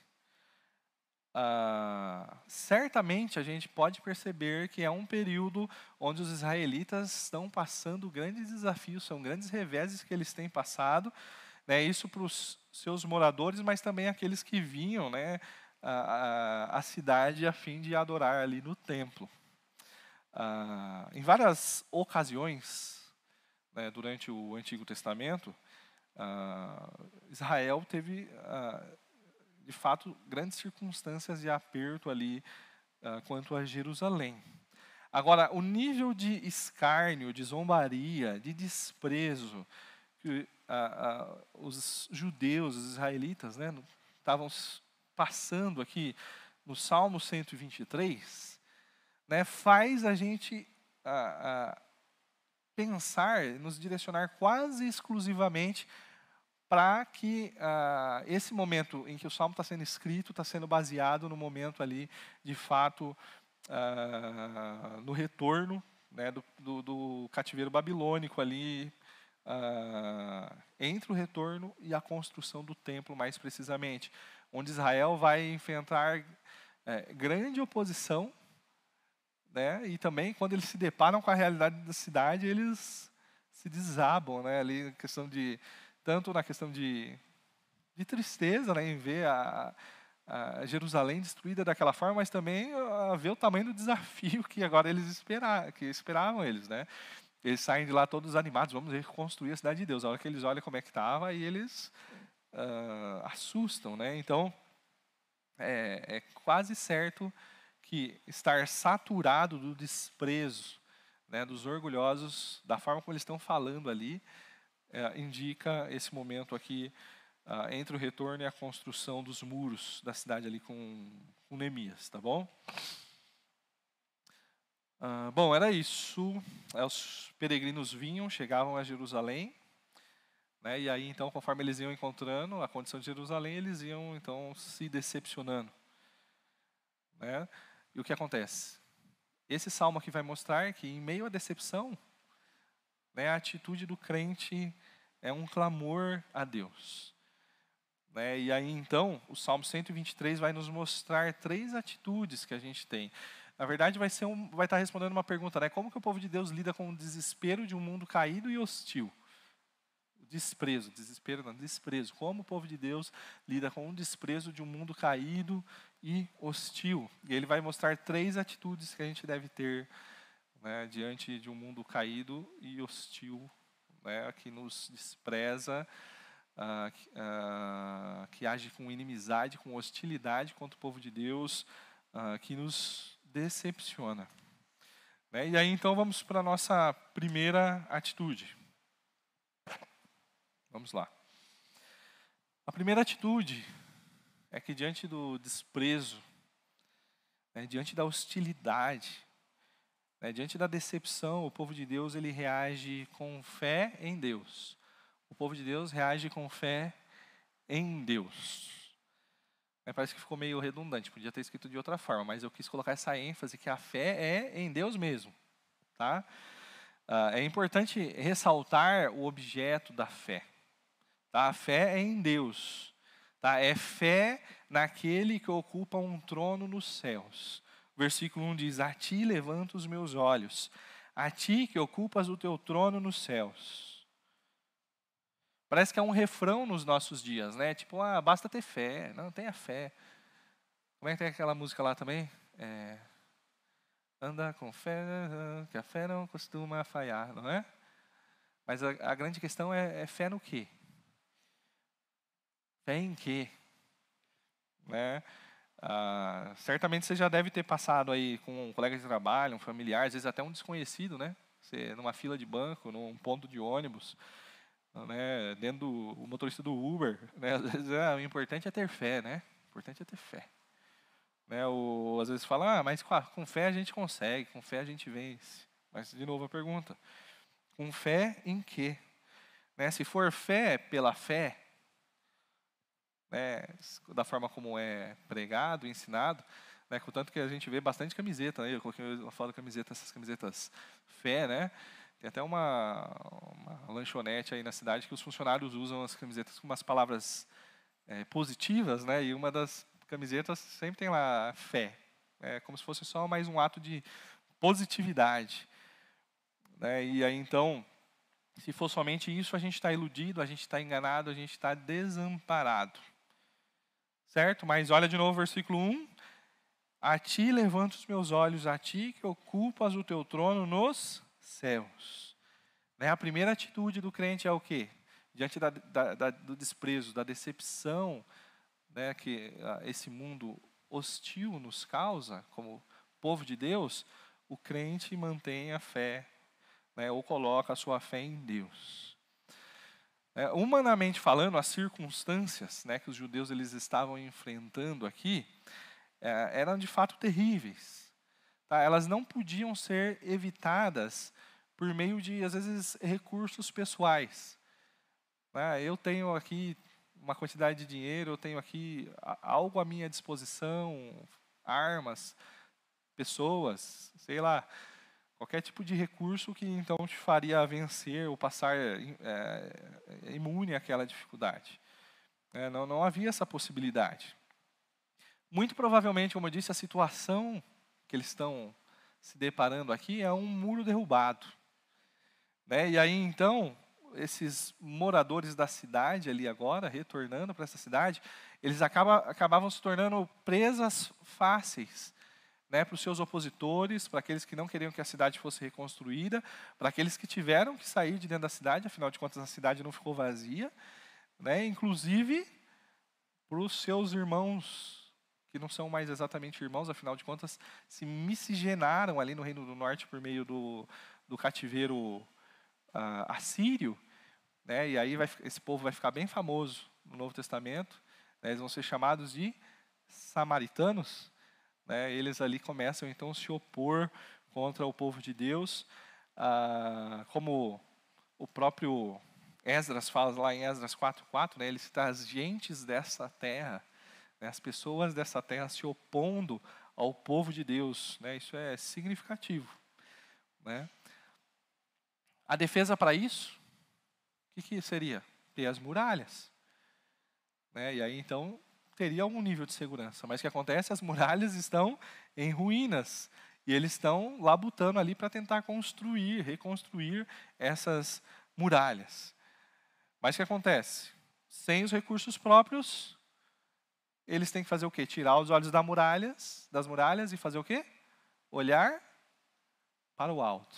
Ah, certamente a gente pode perceber que é um período onde os israelitas estão passando grandes desafios, são grandes reveses que eles têm passado, né, isso para os seus moradores, mas também aqueles que vinham né, a, a, cidade a fim de adorar ali no templo. Ah, em várias ocasiões, né, durante o Antigo Testamento, ah, Israel teve, ah, de fato, grandes circunstâncias de aperto ali ah, quanto a Jerusalém. Agora, o nível de escárnio, de zombaria, de desprezo que ah, ah, os judeus, os israelitas, né, estavam s- passando aqui no Salmo 123, né, faz a gente ah, ah, pensar, nos direcionar quase exclusivamente para que esse momento em que o salmo está sendo escrito está sendo baseado no momento ali, de fato, ah, no retorno né, do, do, do cativeiro babilônico ali, entre o retorno e a construção do templo, mais precisamente, onde Israel vai enfrentar eh, grande oposição, né, e também quando eles se deparam com a realidade da cidade, eles se desabam, né, ali questão de tanto na questão de, de tristeza, né, em ver a, a Jerusalém destruída daquela forma, mas também a ver o tamanho do desafio que agora eles esperavam, que esperavam eles, né? Eles saem de lá todos animados, vamos reconstruir a cidade de Deus. A hora que eles olham como é que estava, e eles ah, assustam, né? Então, é, é quase certo que estar saturado do desprezo, né, dos orgulhosos, da forma como eles estão falando ali, é, indica esse momento aqui ah, entre o retorno e a construção dos muros da cidade ali com, com Neemias, tá bom? Ah, bom, era isso. É, Os peregrinos vinham, chegavam a Jerusalém, né, e aí então, conforme eles iam encontrando a condição de Jerusalém, eles iam então se decepcionando. Né? E o que acontece? Esse salmo aqui vai mostrar que, em meio à decepção, né, a atitude do crente é um clamor a Deus. Né? E aí, então, o Salmo 123 vai nos mostrar três atitudes que a gente tem. Na verdade, vai, ser um, vai estar respondendo uma pergunta, né? Como que o povo de Deus lida com o desespero de um mundo caído e hostil? Desprezo, desespero não, desprezo. Como o povo de Deus lida com o desprezo de um mundo caído e hostil? E ele vai mostrar três atitudes que a gente deve ter né, diante de um mundo caído e hostil, né, que nos despreza, ah, que, ah, que age com inimizade, com hostilidade contra o povo de Deus, ah, que nos decepciona. Né? E aí então vamos para a nossa primeira atitude. Vamos lá. A primeira atitude é que diante do desprezo, né, diante da hostilidade, né, diante da decepção, o povo de Deus ele reage com fé em Deus. O povo de Deus reage com fé em Deus. É, parece que ficou meio redundante, podia ter escrito de outra forma, mas eu quis colocar essa ênfase que a fé é em Deus mesmo. Tá? Ah, é importante ressaltar o objeto da fé. Tá? A fé é em Deus. Tá? É fé naquele que ocupa um trono nos céus. Versículo 1 diz: A ti levanto os meus olhos, a ti que ocupas o teu trono nos céus. Parece que é um refrão nos nossos dias, né? Tipo, ah, basta ter fé. Não, tenha fé. Como é que tem aquela música lá também? É, Anda com fé, que a fé não costuma falhar, não é? Mas a, a grande questão é, é fé no quê? Fé em quê? Né? Ah, certamente você já deve ter passado aí com um colega de trabalho, um familiar, às vezes até um desconhecido, né? Você numa fila de banco, num ponto de ônibus, né? Dentro do o motorista do Uber, né? Às vezes ah, o importante é ter fé, né? O importante é ter fé. Né? Ou às vezes fala, ah, mas com, a- com fé a gente consegue, com fé a gente vence. Mas de novo a pergunta: com fé em quê? Né? Se for fé pela fé, né, da forma como é pregado, ensinado, né, contanto que a gente vê bastante camiseta, né, eu coloquei uma foto da camiseta, essas camisetas fé, né, tem até uma, uma lanchonete aí na cidade que os funcionários usam as camisetas com umas palavras eh, positivas, né, e uma das camisetas sempre tem lá fé, é como se fosse só mais um ato de positividade, né, e aí então se for somente isso, a gente está iludido, a gente está enganado, a gente está desamparado. Certo? Mas olha de novo o versículo 1. A ti levanto os meus olhos, a ti que ocupas o teu trono nos céus. Né? A primeira atitude do crente é o quê? Diante da, da- da- do desprezo, da decepção né, que ah, esse mundo hostil nos causa, como povo de Deus, o crente mantém a fé né, ou coloca a sua fé em Deus. É, humanamente falando, as circunstâncias né, que os judeus eles estavam enfrentando aqui é, eram de fato terríveis. tá? Elas não podiam ser evitadas por meio de, às vezes, recursos pessoais. né? Eu tenho aqui uma quantidade de dinheiro, eu tenho aqui algo à minha disposição, armas, pessoas, sei lá, Qualquer tipo de recurso que então te faria vencer ou passar é, imune àquela dificuldade. É, não, não havia essa possibilidade. Muito provavelmente, como eu disse, a situação que eles estão se deparando aqui é um muro derrubado. Né? E aí então, esses moradores da cidade ali agora, retornando para essa cidade, eles acaba, acabavam se tornando presas fáceis né, para os seus opositores, para aqueles que não queriam que a cidade fosse reconstruída, para aqueles que tiveram que sair de dentro da cidade, afinal de contas a cidade não ficou vazia, né, inclusive para os seus irmãos, que não são mais exatamente irmãos, afinal de contas se miscigenaram ali no Reino do Norte por meio do, do cativeiro uh, assírio, né, e aí vai, esse povo vai ficar bem famoso no Novo Testamento, né, eles vão ser chamados de samaritanos, né, eles ali começam então a se opor contra o povo de Deus, ah, como o próprio Esdras fala lá em Esdras 4.4, né, ele cita as gentes dessa terra, né, as pessoas dessa terra se opondo ao povo de Deus, né, isso é significativo. Né. A defesa para isso, o que, que seria? Ter as muralhas. Né, e aí então teria algum nível de segurança. Mas o que acontece? As muralhas estão em ruínas. E eles estão labutando ali para tentar construir, reconstruir essas muralhas. Mas o que acontece? Sem os recursos próprios, eles têm que fazer o quê? Tirar os olhos das muralhas, das muralhas e fazer o quê? Olhar para o alto.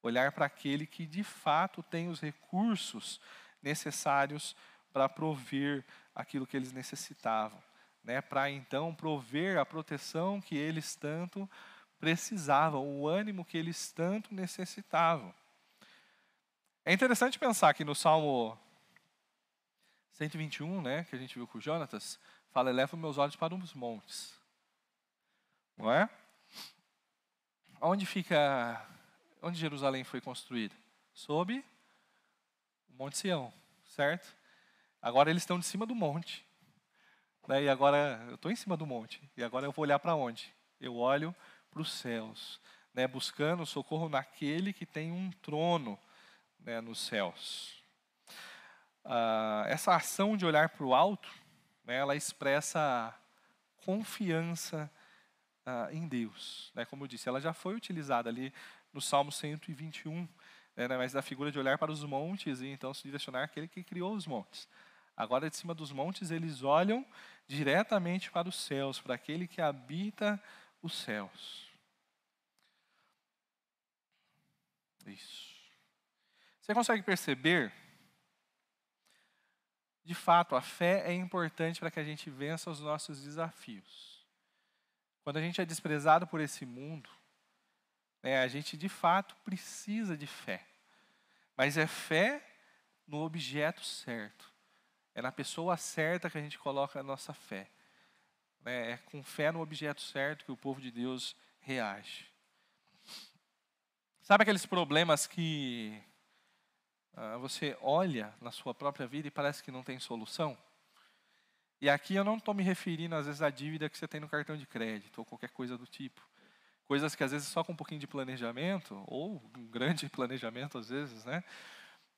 Olhar para aquele que de fato tem os recursos necessários para prover aquilo que eles necessitavam, né, para então prover a proteção que eles tanto precisavam, o ânimo que eles tanto necessitavam. É interessante pensar que no Salmo 121, né, que a gente viu com o Jonatas, fala: Eleva meus olhos para os montes. Não é? Onde fica. Onde Jerusalém foi construída? Sob o Monte Sião, certo? Agora eles estão de cima do monte. Né? E agora eu estou em cima do monte. E agora eu vou olhar para onde? Eu olho para os céus, né? buscando socorro naquele que tem um trono né? nos céus. Ah, essa ação de olhar para o alto, né? ela expressa confiança ah, em Deus. Né? Como eu disse, ela já foi utilizada ali no Salmo 121, né? mas da figura de olhar para os montes e então se direcionar àquele que criou os montes. Agora, de cima dos montes, eles olham diretamente para os céus, para aquele que habita os céus. Isso. Você consegue perceber? De fato, a fé é importante para que a gente vença os nossos desafios. Quando a gente é desprezado por esse mundo, né, a gente de fato precisa de fé. Mas é fé no objeto certo. É na pessoa certa que a gente coloca a nossa fé. Né? É com fé no objeto certo que o povo de Deus reage. Sabe aqueles problemas que ah, você olha na sua própria vida e parece que não tem solução? E aqui eu não estou me referindo, às vezes, à dívida que você tem no cartão de crédito ou qualquer coisa do tipo. Coisas que, às vezes, só com um pouquinho de planejamento, ou um grande planejamento, às vezes, né?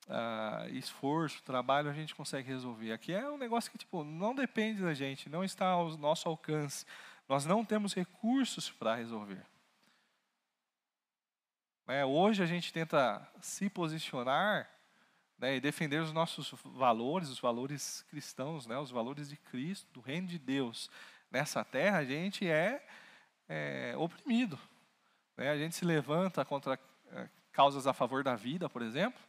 Uh, esforço, trabalho, a gente consegue resolver. Aqui é um negócio que tipo, não depende da gente, não está ao nosso alcance. Nós não temos recursos para resolver. É, hoje a gente tenta se posicionar né, e defender os nossos valores, os valores cristãos, né, os valores de Cristo, do reino de Deus. Nessa terra a gente é, é oprimido. Né, a gente se levanta contra é, causas a favor da vida, por exemplo,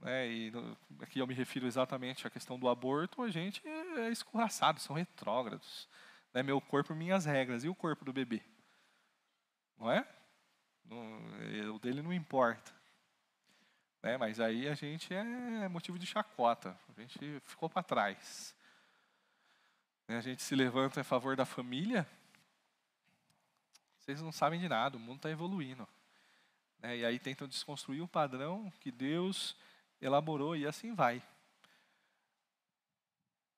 né, e aqui eu me refiro exatamente à questão do aborto, a gente é escorraçado, são retrógrados. Né, meu corpo, minhas regras. E o corpo do bebê? Não é? Não, o dele não importa. Né, mas aí a gente é motivo de chacota. A gente ficou para trás. Né, a gente se levanta a favor da família. Vocês não sabem de nada, o mundo está evoluindo. Né, e aí tentam desconstruir o padrão que Deus elaborou e assim vai.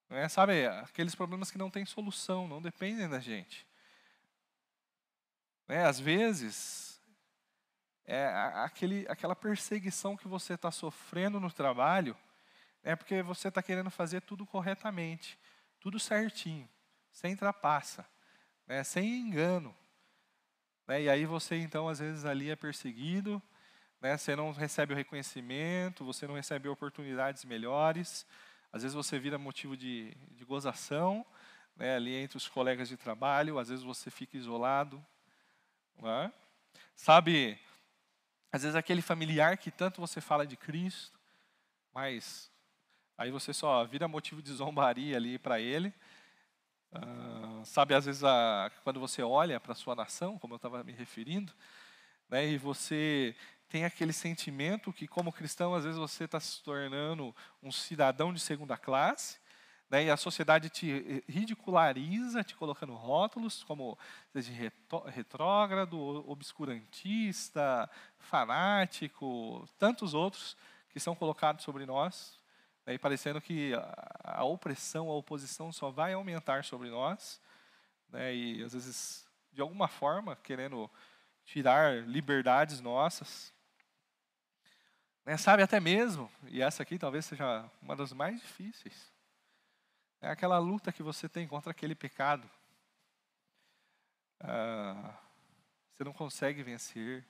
É, sabe, aqueles problemas que não têm solução, não dependem da gente. É, às vezes, é aquele, aquela perseguição que você está sofrendo no trabalho, é porque você está querendo fazer tudo corretamente, tudo certinho, sem trapaça, né, sem engano. né, e aí você, então, às vezes ali é perseguido, né, você não recebe o reconhecimento, você não recebe oportunidades melhores, às vezes você vira motivo de, de gozação né, ali entre os colegas de trabalho, às vezes você fica isolado. não é? Sabe, às vezes aquele familiar que tanto você fala de Cristo, mas aí você só vira motivo de zombaria ali para ele. Ah, sabe, às vezes, a, quando você olha para a sua nação, como eu estava me referindo, né, e você tem aquele sentimento que, como cristão, às vezes você está se tornando um cidadão de segunda classe, né, e a sociedade te ridiculariza, te colocando rótulos como seja retrógrado, obscurantista, fanático, tantos outros que são colocados sobre nós, né, e parecendo que a opressão, a oposição só vai aumentar sobre nós, né, e às vezes, de alguma forma, querendo tirar liberdades nossas. Né, sabe, até mesmo, e essa aqui talvez seja uma das mais difíceis, é aquela luta que você tem contra aquele pecado. Ah, você não consegue vencer,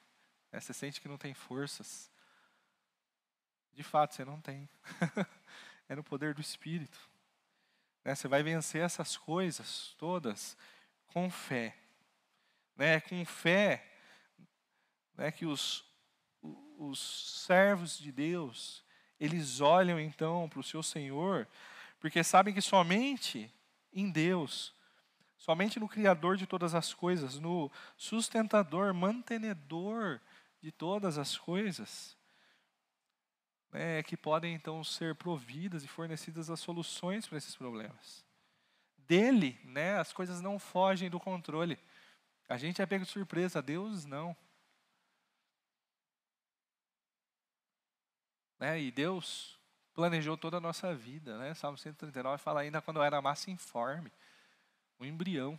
né, você sente que não tem forças. De fato, você não tem. é no poder do Espírito. Né, Você vai vencer essas coisas todas com fé. Né, É com fé né, que os, os servos de Deus, eles olham então para o seu Senhor, porque sabem que somente em Deus, somente no Criador de todas as coisas, no sustentador, mantenedor de todas as coisas, né, que podem então ser providas e fornecidas as soluções para esses problemas. Dele, né, as coisas não fogem do controle. A gente é pego de surpresa, Deus não. Né, e Deus planejou toda a nossa vida, né? Salmo 139 fala ainda quando eu era massa informe, um embrião.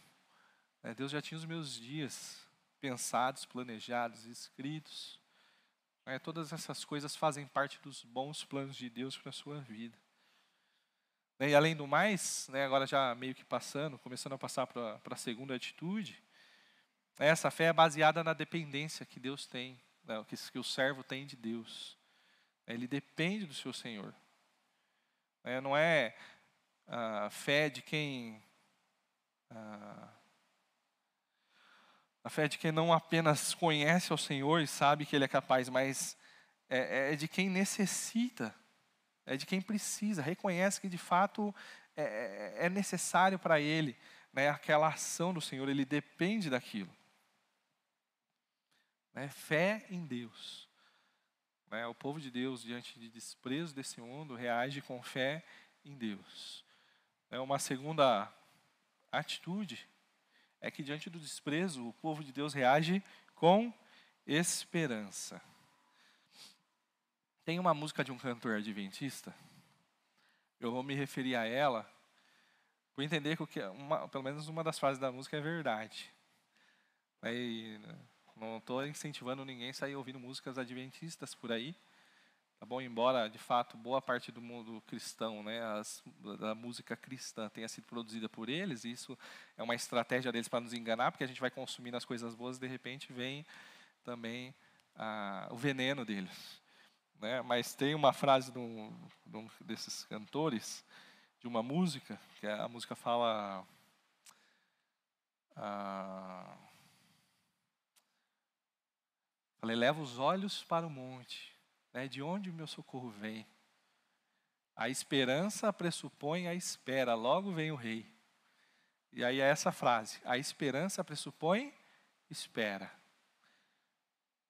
né, Deus já tinha os meus dias pensados, planejados, escritos. né, todas essas coisas fazem parte dos bons planos de Deus para a sua vida. Né, E além do mais, né, agora já meio que passando, começando a passar para a segunda atitude, essa fé é baseada na dependência que Deus tem, né, que, que o servo tem de Deus. Ele depende do seu Senhor. É, não é a fé de quem. ah, a fé de quem não apenas conhece ao Senhor e sabe que Ele é capaz, mas é, é de quem necessita, é de quem precisa, reconhece que de fato é, é- é necessário para ele né, aquela ação do Senhor, ele depende daquilo. Né, fé em Deus. Né, o povo de Deus, diante de desprezo desse mundo, reage com fé em Deus. É uma segunda atitude é que diante do desprezo, o povo de Deus reage com esperança. Tem uma música de um cantor adventista, eu vou me referir a ela, por entender que, que uma, pelo menos uma das frases da música é verdade. E não estou incentivando ninguém a sair ouvindo músicas adventistas por aí, tá bom? Embora, de fato, boa parte do mundo cristão, né, as, da música cristã tenha sido produzida por eles, isso é uma estratégia deles para nos enganar, porque a gente vai consumindo as coisas boas e de repente vem também o veneno deles. Né? Mas tem uma frase de um, de um desses cantores, de uma música, que a música fala. ah, Fala, eleva os olhos para o monte, né, de onde o meu socorro vem. A esperança pressupõe a espera, logo vem o rei. E aí é essa frase: a esperança pressupõe espera.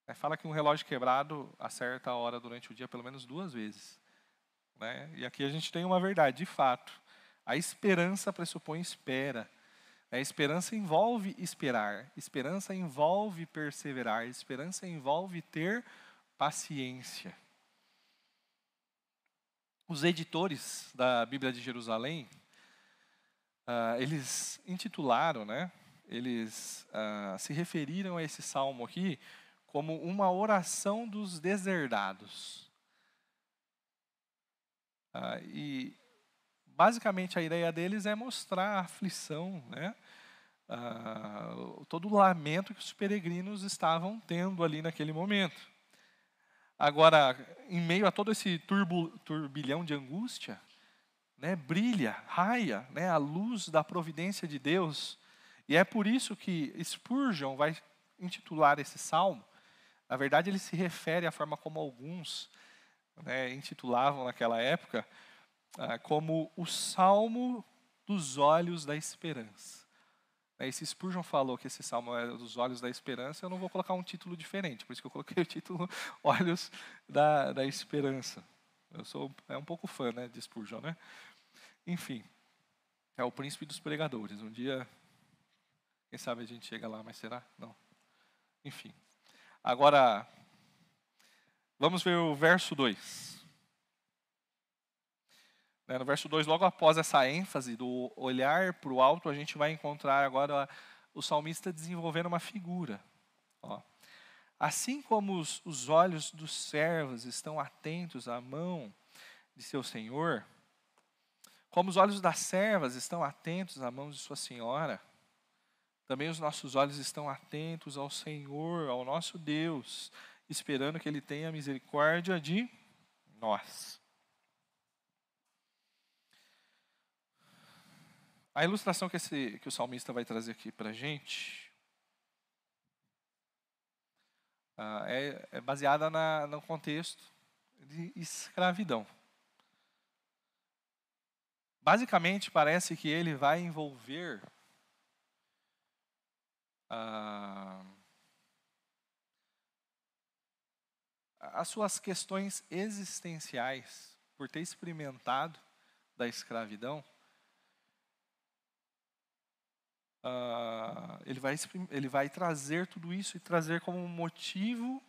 Aí fala que um relógio quebrado acerta a hora durante o dia pelo menos duas vezes. Né? E aqui a gente tem uma verdade, de fato. A esperança pressupõe espera. A esperança envolve esperar, esperança envolve perseverar, esperança envolve ter paciência. Os editores da Bíblia de Jerusalém, ah, eles intitularam, né? Eles ah, se referiram a esse salmo aqui como uma oração dos deserdados. Ah, e basicamente a ideia deles é mostrar a aflição, né? Ah, todo o lamento que os peregrinos estavam tendo ali naquele momento. Agora, em meio a todo esse turbilhão de angústia, né, brilha, raia né, a luz da providência de Deus. E é por isso que Spurgeon vai intitular esse salmo. Na verdade, ele se refere à forma como alguns né, intitulavam naquela época, como o salmo dos olhos da esperança. Aí, se Spurgeon falou que esse salmo é dos olhos da esperança, eu não vou colocar um título diferente, por isso que eu coloquei o título Olhos da, da Esperança. Eu sou é um pouco fã né, de Spurgeon, né? Enfim, é o príncipe dos pregadores. Um dia, quem sabe a gente chega lá, mas será? Não. Enfim. Agora, vamos ver o verso 2. Né, no verso 2, logo após essa ênfase do olhar para o alto, a gente vai encontrar agora o salmista desenvolvendo uma figura. Ó. Assim como os, os olhos dos servos estão atentos à mão de seu senhor, como os olhos das servas estão atentos à mão de sua senhora, também os nossos olhos estão atentos ao Senhor, ao nosso Deus, esperando que Ele tenha misericórdia de nós. A ilustração que, esse, que o salmista vai trazer aqui para a gente uh, é, é, baseada na, no contexto de escravidão. Basicamente, parece que ele vai envolver uh, as suas questões existenciais, por ter experimentado da escravidão, uh, ele, vai, ele vai trazer tudo isso e trazer como motivo,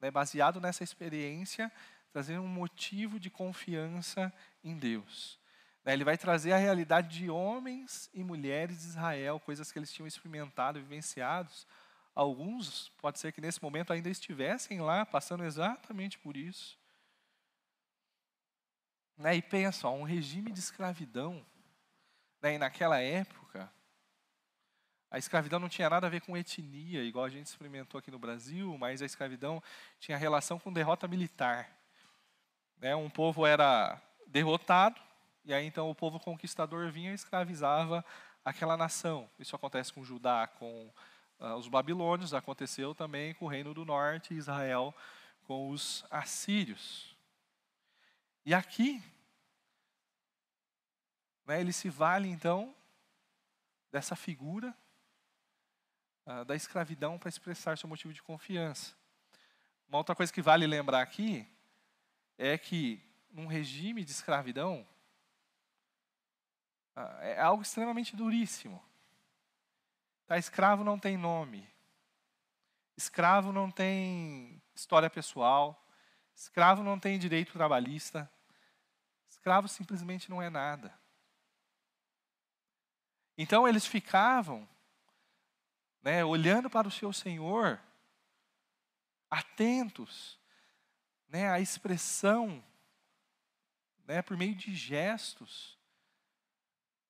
né, baseado nessa experiência, trazer um motivo de confiança em Deus. Né, ele vai trazer a realidade de homens e mulheres de Israel, coisas que eles tinham experimentado, vivenciados. Alguns, pode ser que nesse momento ainda estivessem lá, passando exatamente por isso. Né, e pensa, um regime de escravidão, né, e naquela época, a escravidão não tinha nada a ver com etnia, igual a gente experimentou aqui no Brasil, mas a escravidão tinha relação com derrota militar. Né? Um povo era derrotado, e aí então o povo conquistador vinha e escravizava aquela nação. Isso acontece com Judá, com uh, os babilônios, aconteceu também com o reino do norte, Israel, com os assírios. E aqui, né, ele se vale então dessa figura uh, da escravidão para expressar seu motivo de confiança. Uma outra coisa que vale lembrar aqui é que num regime de escravidão uh, é algo extremamente duríssimo. Tá, escravo não tem nome. Escravo não tem história pessoal. Escravo não tem direito trabalhista. Escravo simplesmente não é nada. Então eles ficavam né, olhando para o seu Senhor, atentos né, à expressão, né, por meio de gestos,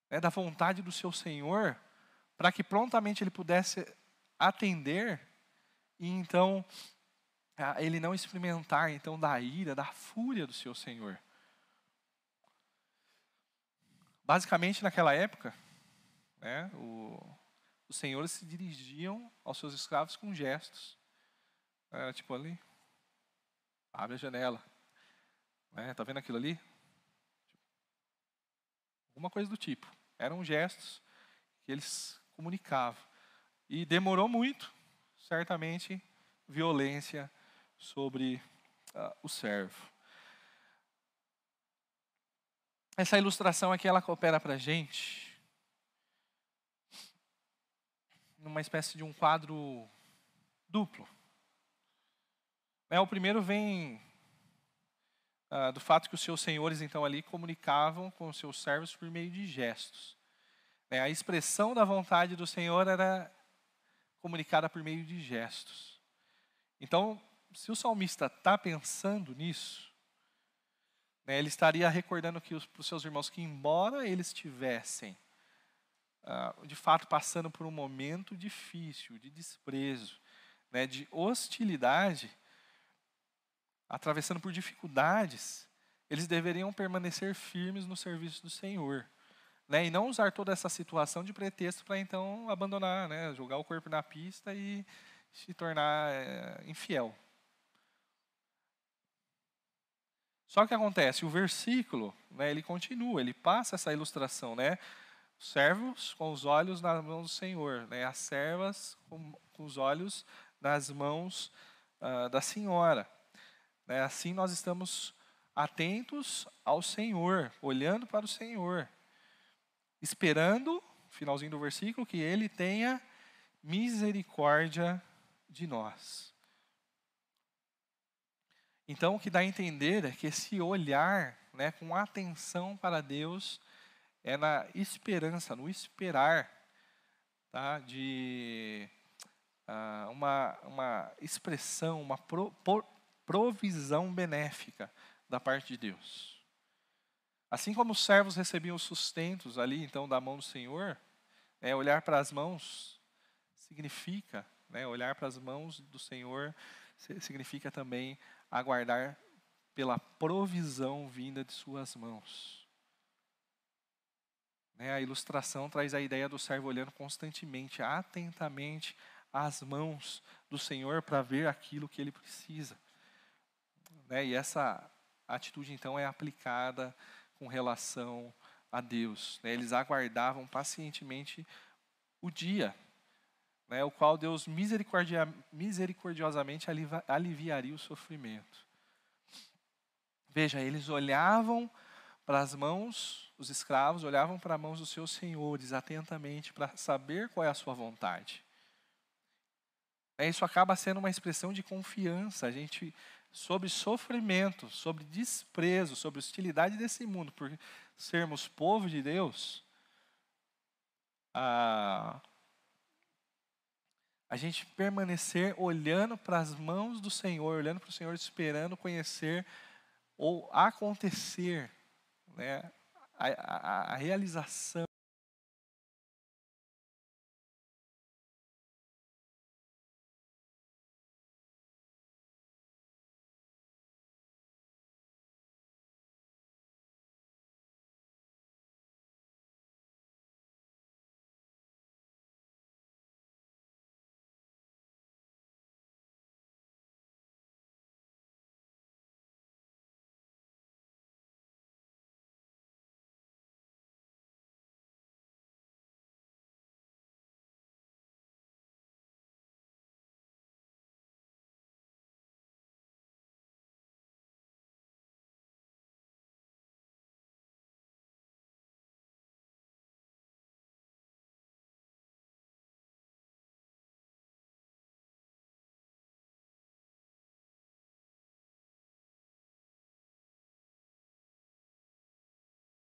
né, da vontade do seu Senhor, para que prontamente ele pudesse atender e então ele não experimentar então da ira, da fúria do seu Senhor. Basicamente naquela época, né, o, os senhores se dirigiam aos seus escravos com gestos. Era tipo ali, abre a janela. Né? Tá vendo aquilo ali? Alguma coisa do tipo. Eram gestos que eles comunicavam. E demorou muito, certamente, violência sobre uh, o servo. Essa ilustração aqui ela coopera para a gente numa espécie de um quadro duplo. É, o primeiro vem ah, do fato que os seus senhores, então, ali comunicavam com os seus servos por meio de gestos. É, a expressão da vontade do Senhor era comunicada por meio de gestos. Então, se o salmista está pensando nisso, né, ele estaria recordando que para os seus irmãos que, embora eles tivessem, de fato, passando por um momento difícil, de desprezo, né, de hostilidade, atravessando por dificuldades, eles deveriam permanecer firmes no serviço do Senhor. Né, e não usar toda essa situação de pretexto para então abandonar, né, jogar o corpo na pista e se tornar é, infiel. Só que acontece, o versículo, né, ele continua, ele passa essa ilustração, né? Servos com os olhos nas mãos do Senhor, né? As servas com, com os olhos nas mãos uh, da Senhora. Né? Assim nós estamos atentos ao Senhor, olhando para o Senhor, esperando, finalzinho do versículo, que Ele tenha misericórdia de nós. Então, o que dá a entender é que esse olhar né, com atenção para Deus é na esperança, no esperar tá, de uh, uma, uma expressão, uma pro, provisão benéfica da parte de Deus. Assim como os servos recebiam os sustentos ali, então, da mão do Senhor, é, olhar para as mãos significa, né, olhar para as mãos do Senhor significa também aguardar pela provisão vinda de suas mãos. Né, a ilustração traz a ideia do servo olhando constantemente, atentamente às mãos do Senhor para ver aquilo que ele precisa. Né, e essa atitude, então, é aplicada com relação a Deus. Né, eles aguardavam pacientemente o dia, o qual Deus misericordiosamente aliviaria o sofrimento. Veja, eles olhavam para as mãos, os escravos olhavam para as mãos dos seus senhores atentamente para saber qual é a sua vontade. É, isso acaba sendo uma expressão de confiança. A gente, sobre sofrimento, sobre desprezo, sobre hostilidade desse mundo, por sermos povo de Deus, a, a gente permanecer olhando para as mãos do Senhor, olhando para o Senhor, esperando conhecer ou acontecer né, a, a, a realização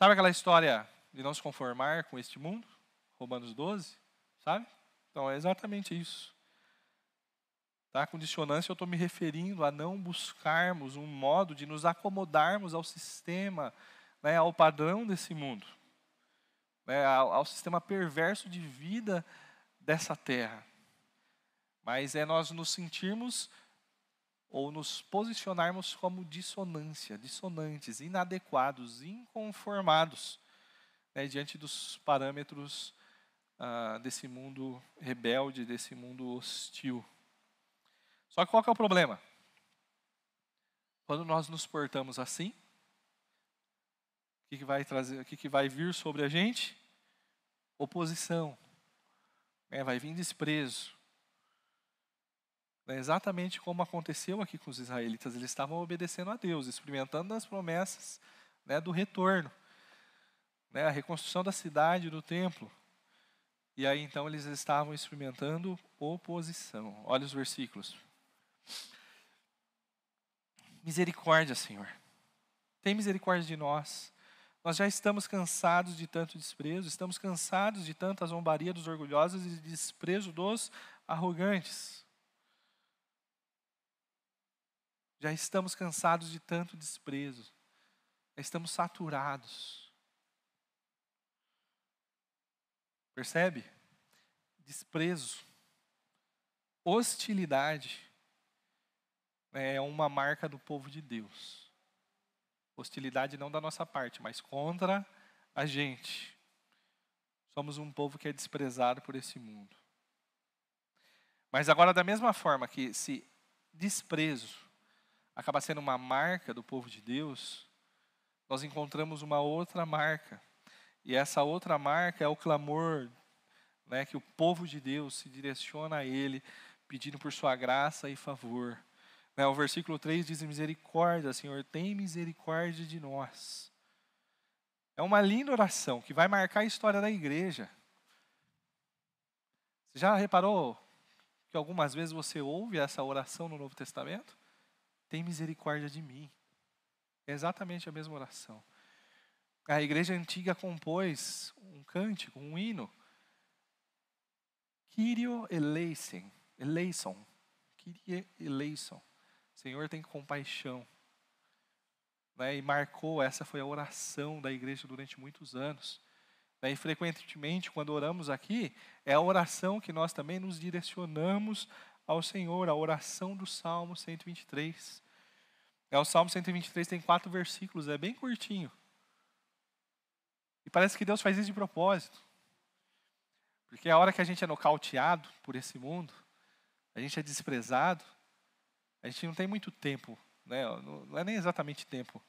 Sabe aquela história de não se conformar com este mundo? Romanos 12, sabe? Então é exatamente isso. Tá? Com dissonância eu estou me referindo a não buscarmos um modo de nos acomodarmos ao sistema, né, ao padrão desse mundo, né, ao, ao sistema perverso de vida dessa terra. Mas é nós nos sentirmos ou nos posicionarmos como dissonância, dissonantes, inadequados, inconformados né, diante dos parâmetros ah, desse mundo rebelde, desse mundo hostil. Só que qual que é o problema? Quando nós nos portamos assim, o que, que vai trazer, o que, que vai vir sobre a gente? Oposição. É, vai vir desprezo. É exatamente como aconteceu aqui com os israelitas. Eles estavam obedecendo a Deus, experimentando as promessas né, do retorno, né, a reconstrução da cidade, do templo. E aí então eles estavam experimentando oposição. Olha os versículos. Misericórdia, Senhor. Tem misericórdia de nós. Nós já estamos cansados de tanto desprezo, estamos cansados de tanta zombaria dos orgulhosos e de desprezo dos arrogantes. Já estamos cansados de tanto desprezo. Já estamos saturados. Percebe? Desprezo, hostilidade é uma marca do povo de Deus. Hostilidade não da nossa parte, mas contra a gente. Somos um povo que é desprezado por esse mundo. Mas agora, da mesma forma que se desprezo acaba sendo uma marca do povo de Deus, nós encontramos uma outra marca. E essa outra marca é o clamor né, que o povo de Deus se direciona a Ele, pedindo por sua graça e favor. Né, o versículo 3 diz: Misericórdia, Senhor, tem misericórdia de nós. É uma linda oração que vai marcar a história da igreja. Você já reparou que algumas vezes você ouve essa oração no Novo Testamento? Tem misericórdia de mim. É exatamente a mesma oração. A igreja antiga compôs um cântico, um hino. Kyrio eleison. Eleison. Kyrie eleison. Senhor, tem compaixão. Né? E marcou, essa foi a oração da igreja durante muitos anos. Né? E frequentemente, quando oramos aqui, é a oração que nós também nos direcionamos ao Senhor, a oração do Salmo 123. É, o Salmo 123 tem quatro versículos, é bem curtinho. E parece que Deus faz isso de propósito. Porque a hora que a gente é nocauteado por esse mundo, a gente é desprezado, a gente não tem muito tempo, né? não é nem exatamente tempo,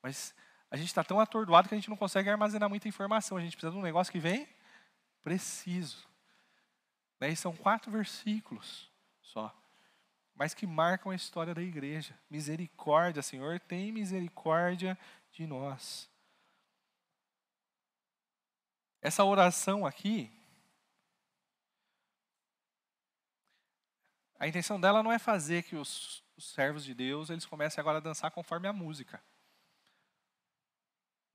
mas a gente está tão atordoado que a gente não consegue armazenar muita informação. A gente precisa de um negócio que vem preciso. Né? E são quatro versículos só, mas que marcam a história da igreja. Misericórdia, Senhor, tem misericórdia de nós. Essa oração aqui, A intenção dela não é fazer que os, os servos de Deus eles comecem agora a dançar conforme a música.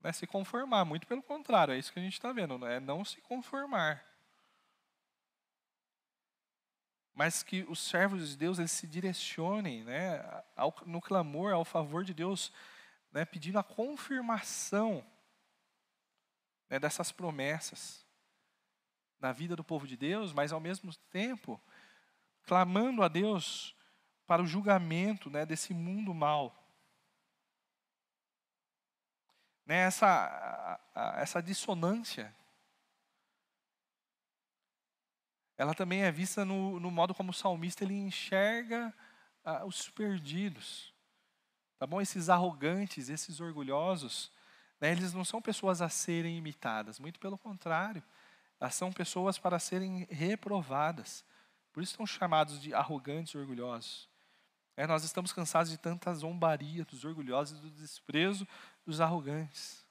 Não é se conformar, muito pelo contrário, é isso que a gente está vendo, é não se conformar. Mas que os servos de Deus eles se direcionem né, ao, no clamor, ao favor de Deus, né, pedindo a confirmação né, dessas promessas na vida do povo de Deus, mas ao mesmo tempo clamando a Deus para o julgamento né, desse mundo mal. Né, essa, essa dissonância, ela também é vista no, no modo como o salmista ele enxerga ah, os perdidos. Tá bom? Esses arrogantes, esses orgulhosos, né, eles não são pessoas a serem imitadas, muito pelo contrário, elas são pessoas para serem reprovadas. Por isso estão chamados de arrogantes e orgulhosos. É, nós estamos cansados de tanta zombaria dos orgulhosos e do desprezo dos arrogantes.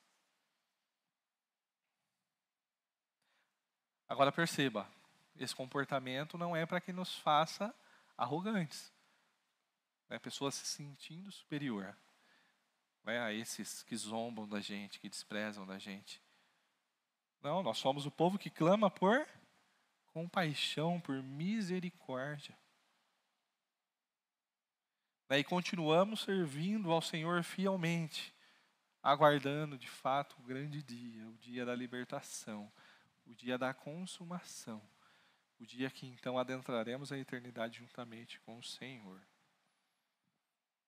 Agora perceba, esse comportamento não é para que nos faça arrogantes. É pessoa se sentindo superior. né, a esses que zombam da gente, que desprezam da gente. Não, nós somos o povo que clama por compaixão, por misericórdia. Né, E continuamos servindo ao Senhor fielmente, aguardando de fato o grande dia, o dia da libertação, o dia da consumação, o dia que então adentraremos a eternidade juntamente com o Senhor.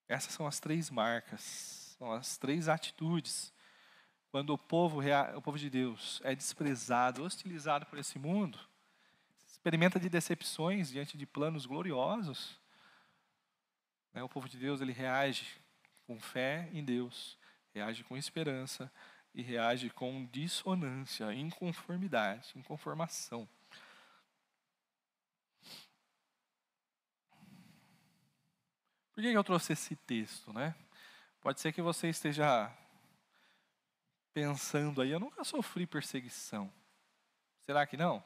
Essas são as três marcas, são as três atitudes. Quando o povo, o povo de Deus é desprezado, hostilizado por esse mundo, experimenta de decepções diante de planos gloriosos, né, o povo de Deus ele reage com fé em Deus, reage com esperança e reage com dissonância, inconformidade, inconformação. Por que eu trouxe esse texto, né? Pode ser que você esteja pensando aí, eu nunca sofri perseguição. Será que não?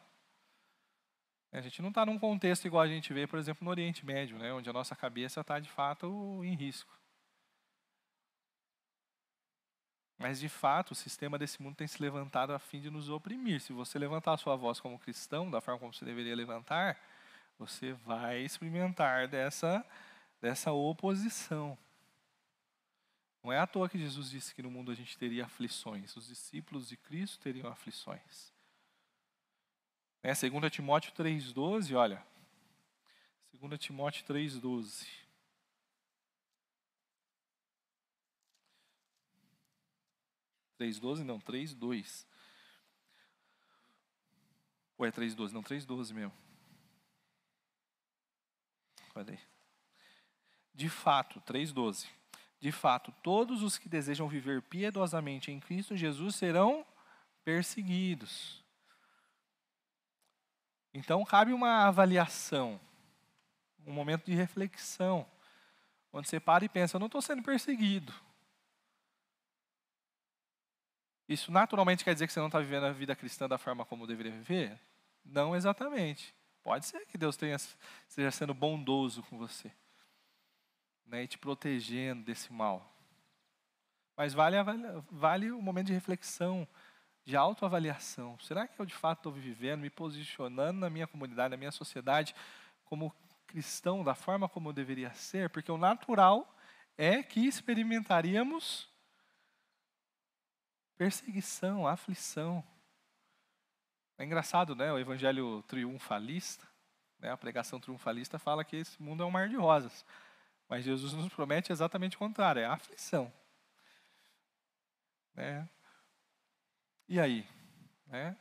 A gente não está num contexto igual a gente vê, por exemplo, no Oriente Médio, né, onde a nossa cabeça está de fato em risco. Mas de fato, o sistema desse mundo tem se levantado a fim de nos oprimir. Se você levantar a sua voz como cristão, da forma como você deveria levantar, você vai experimentar dessa, dessa oposição. Não é à toa que Jesus disse que no mundo a gente teria aflições. Os discípulos de Cristo teriam aflições. Né? 2 Timóteo 3,12, olha. 2 Timóteo 3,12. Três doze não, três dois. Ou é três doze? Não, três doze mesmo. Olha aí. De fato, três doze. De fato, todos os que desejam viver piedosamente em Cristo Jesus serão perseguidos. Então, cabe uma avaliação, um momento de reflexão, onde você para e pensa: eu não estou sendo perseguido. Isso naturalmente quer dizer que você não está vivendo a vida cristã da forma como deveria viver? Não exatamente. Pode ser que Deus esteja sendo bondoso com você né, e te protegendo desse mal. Mas vale, vale o momento de reflexão, de autoavaliação. Será que eu de fato estou vivendo, me posicionando na minha comunidade, na minha sociedade, como cristão, da forma como eu deveria ser? Porque o natural é que experimentaríamos perseguição, aflição. É engraçado, né? O evangelho triunfalista, né? a pregação triunfalista fala que esse mundo é um mar de rosas. Mas Jesus nos promete exatamente o contrário, é a aflição. Né? E aí? Né?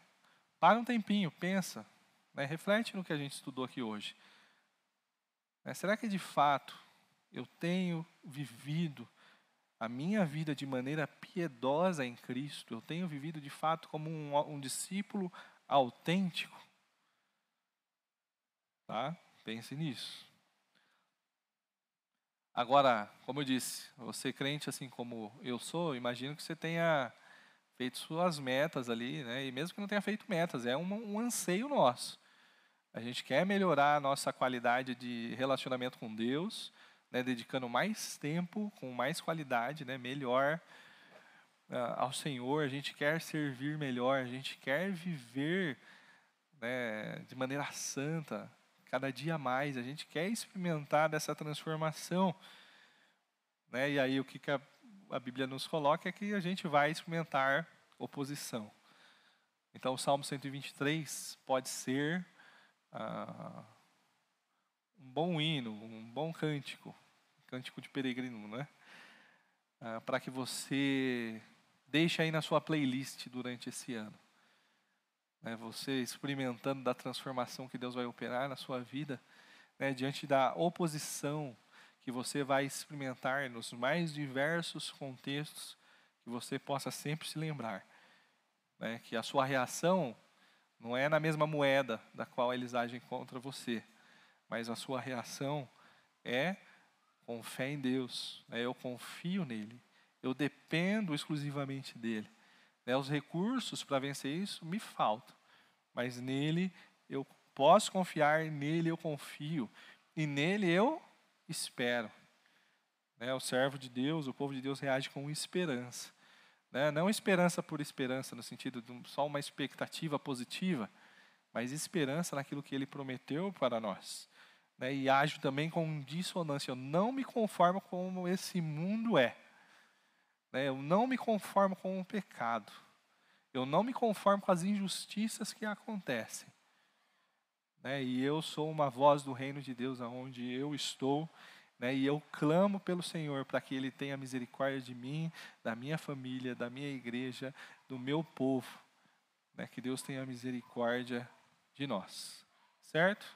Para um tempinho, pensa, né? reflete no que a gente estudou aqui hoje. Né? Será que de fato eu tenho vivido a minha vida de maneira piedosa em Cristo? Eu tenho vivido de fato como um, um discípulo autêntico? Tá? Pense nisso. Agora, como eu disse, você crente assim como eu sou, imagino que você tenha feito suas metas ali, né? E mesmo que não tenha feito metas, é um, um anseio nosso. A gente quer melhorar a nossa qualidade de relacionamento com Deus, né? dedicando mais tempo, com mais qualidade, né? melhor ah, ao Senhor. A gente quer servir melhor, a gente quer viver né? de maneira santa, cada dia mais. A gente quer experimentar dessa transformação. Né? E aí o que, que a, a Bíblia nos coloca é que a gente vai experimentar oposição. Então o Salmo 123 pode ser ah, um bom hino, um bom cântico, cântico de peregrino, né? Ah, Para que você deixe aí na sua playlist durante esse ano. Né? Você experimentando da transformação que Deus vai operar na sua vida, né? diante da oposição que você vai experimentar nos mais diversos contextos, que você possa sempre se lembrar né? que a sua reação não é na mesma moeda da qual eles agem contra você, mas a sua reação é com fé em Deus. né? Eu confio nele, eu dependo exclusivamente dele. Né? Os recursos para vencer isso me faltam, mas nele eu posso confiar, nele eu confio e nele eu espero. né, o servo de Deus, o povo de Deus reage com esperança. Né? Não esperança por esperança, no sentido de só uma expectativa positiva, mas esperança naquilo que ele prometeu para nós. Né? E age também com dissonância. Eu não me conformo como esse mundo é. Né? Eu não me conformo com o pecado. Eu não me conformo com as injustiças que acontecem. Né? E eu sou uma voz do reino de Deus aonde eu estou, né? E eu clamo pelo Senhor para que Ele tenha misericórdia de mim, da minha família, da minha igreja, do meu povo, né? Que Deus tenha misericórdia de nós, certo?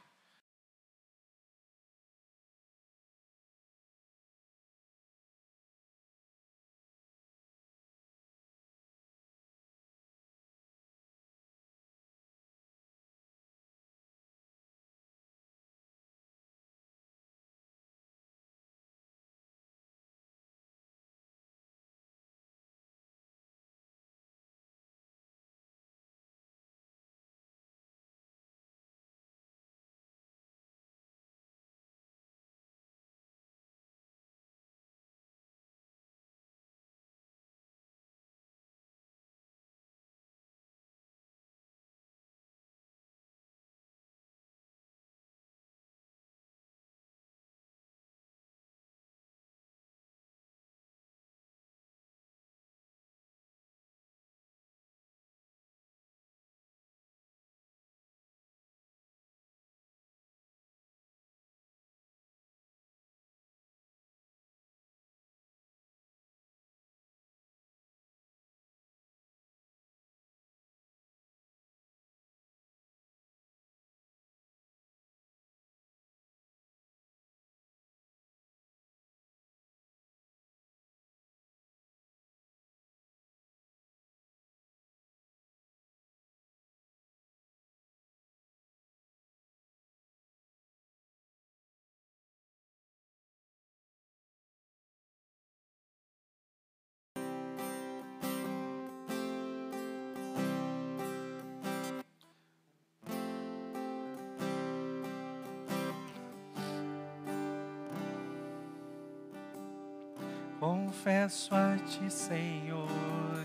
Confesso a ti, Senhor,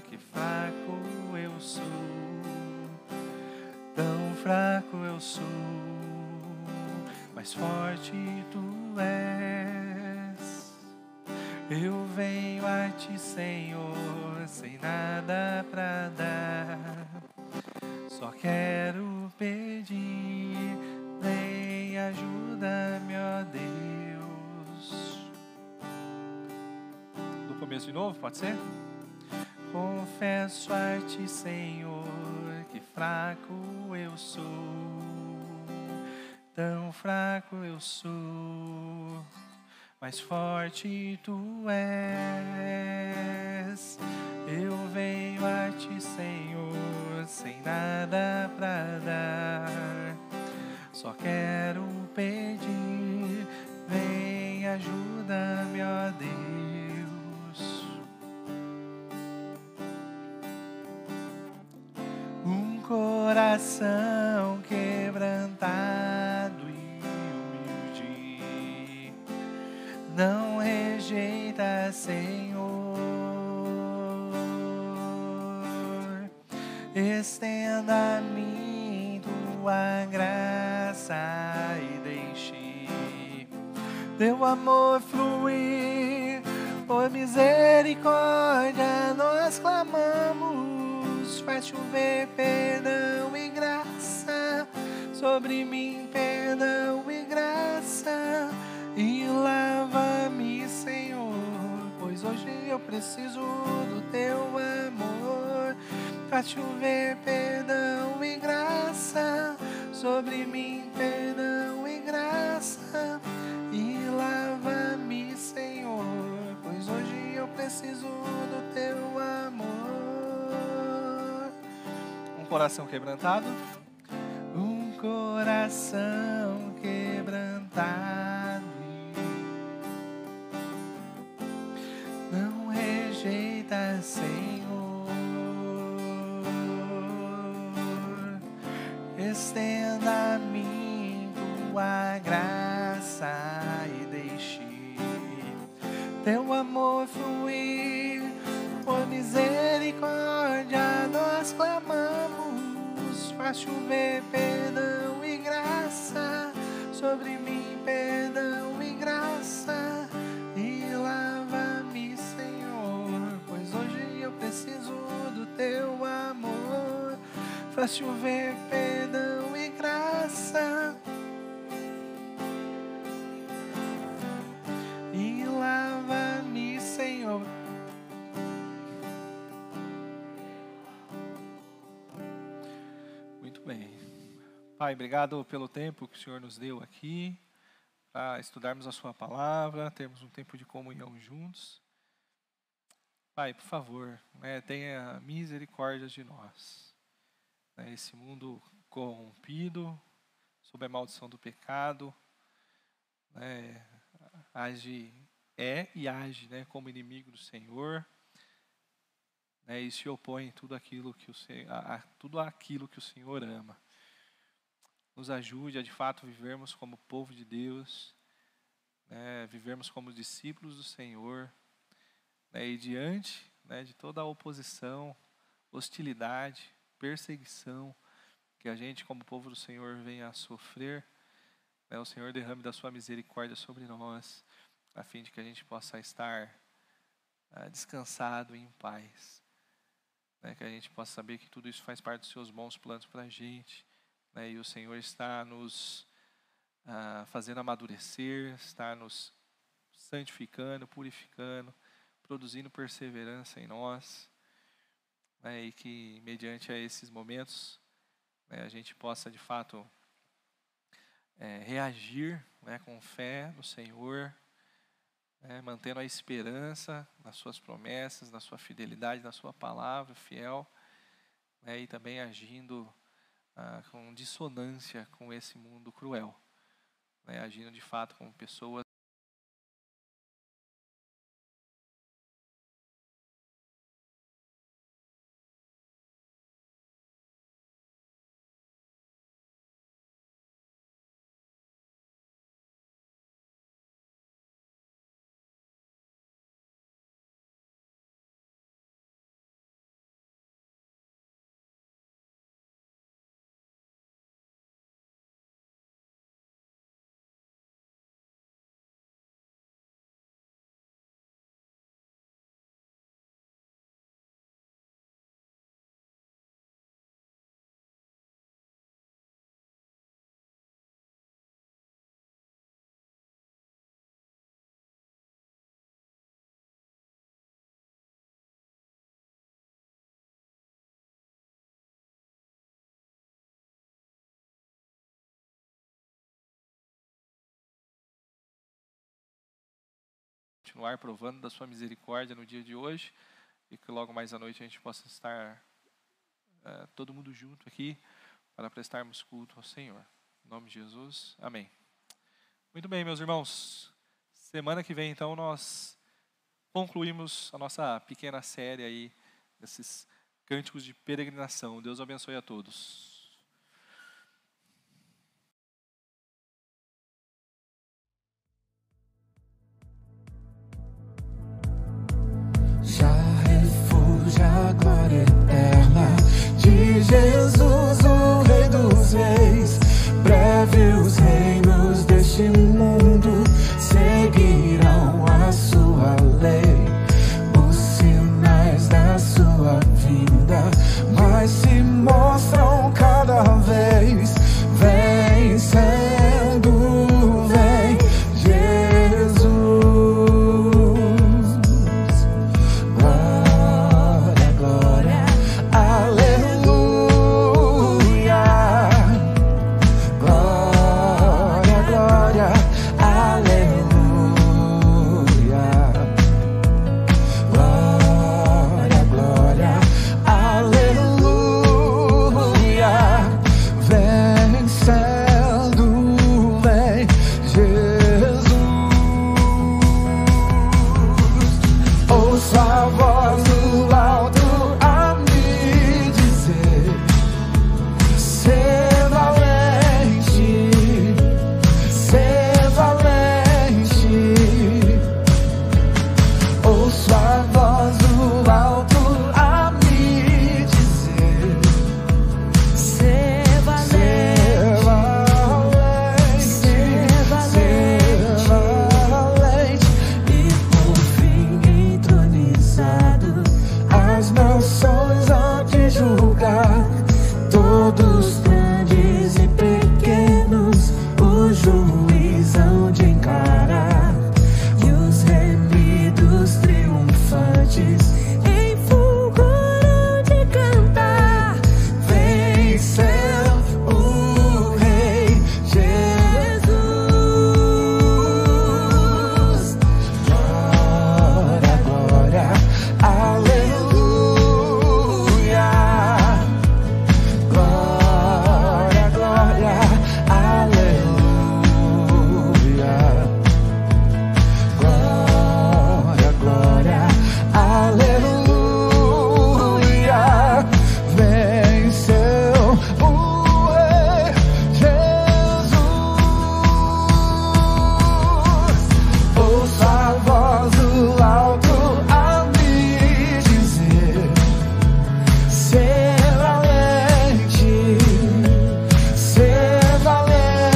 que fraco eu sou, tão fraco eu sou, mas forte tu és. Eu venho a ti, Senhor, sem nada pra dar, só quero começo de novo, pode ser? Confesso a ti, Senhor, que fraco eu sou, tão fraco eu sou, mas forte tu és. Eu venho a ti, Senhor, sem nada pra dar, só quero pedir, vem ajuda-me, ó Deus. Coração quebrantado e humilde não rejeita, Senhor. Estenda a mim tua graça e deixe teu amor fluir. Por misericórdia nós clamamos, faz chover perdão e graça sobre mim, perdão e graça. E lava-me, Senhor, pois hoje eu preciso do teu amor. Faz chover perdão e graça sobre mim, perdão e graça. E lava-me, Senhor, pois hoje eu preciso do teu amor. Coração quebrantado. Um coração quebrantado. Não rejeita, Senhor. Estenda a mim tua graça e deixe teu amor fluir. Por misericórdia nós clamamos, faz chover perdão e graça sobre mim, perdão e graça. E lava-me, Senhor, pois hoje eu preciso do teu amor. Faz chover perdão e graça. Pai, obrigado pelo tempo que o Senhor nos deu aqui para estudarmos a Sua palavra, termos um tempo de comunhão juntos. Pai, por favor, né, tenha misericórdia de nós. Né, esse mundo corrompido, sob a maldição do pecado, né, age, é e age né, como inimigo do Senhor né, e se opõe tudo aquilo que o a, a tudo aquilo que o Senhor ama. Nos ajude a de fato vivermos como povo de Deus, né, vivermos como discípulos do Senhor, né, e diante né, de toda a oposição, hostilidade, perseguição que a gente, como povo do Senhor, venha a sofrer, né, o Senhor derrame da sua misericórdia sobre nós, a fim de que a gente possa estar ah, descansado em paz né, que a gente possa saber que tudo isso faz parte dos seus bons planos para a gente, né, e o Senhor está nos ah, fazendo amadurecer, está nos santificando, purificando, produzindo perseverança em nós, né, e que mediante a esses momentos né, a gente possa de fato é, reagir né, com fé no Senhor, né, mantendo a esperança nas suas promessas, na sua fidelidade, na sua palavra fiel, né, e também agindo ah, com dissonância com esse mundo cruel, né, agindo de fato como pessoas continuar provando da sua misericórdia no dia de hoje e que logo mais à noite a gente possa estar eh, todo mundo junto aqui para prestarmos culto ao Senhor. Em nome de Jesus, amém. Muito bem, meus irmãos. Semana que vem, então, nós concluímos a nossa pequena série aí desses cânticos de peregrinação. Deus abençoe a todos. Já refúgio a glória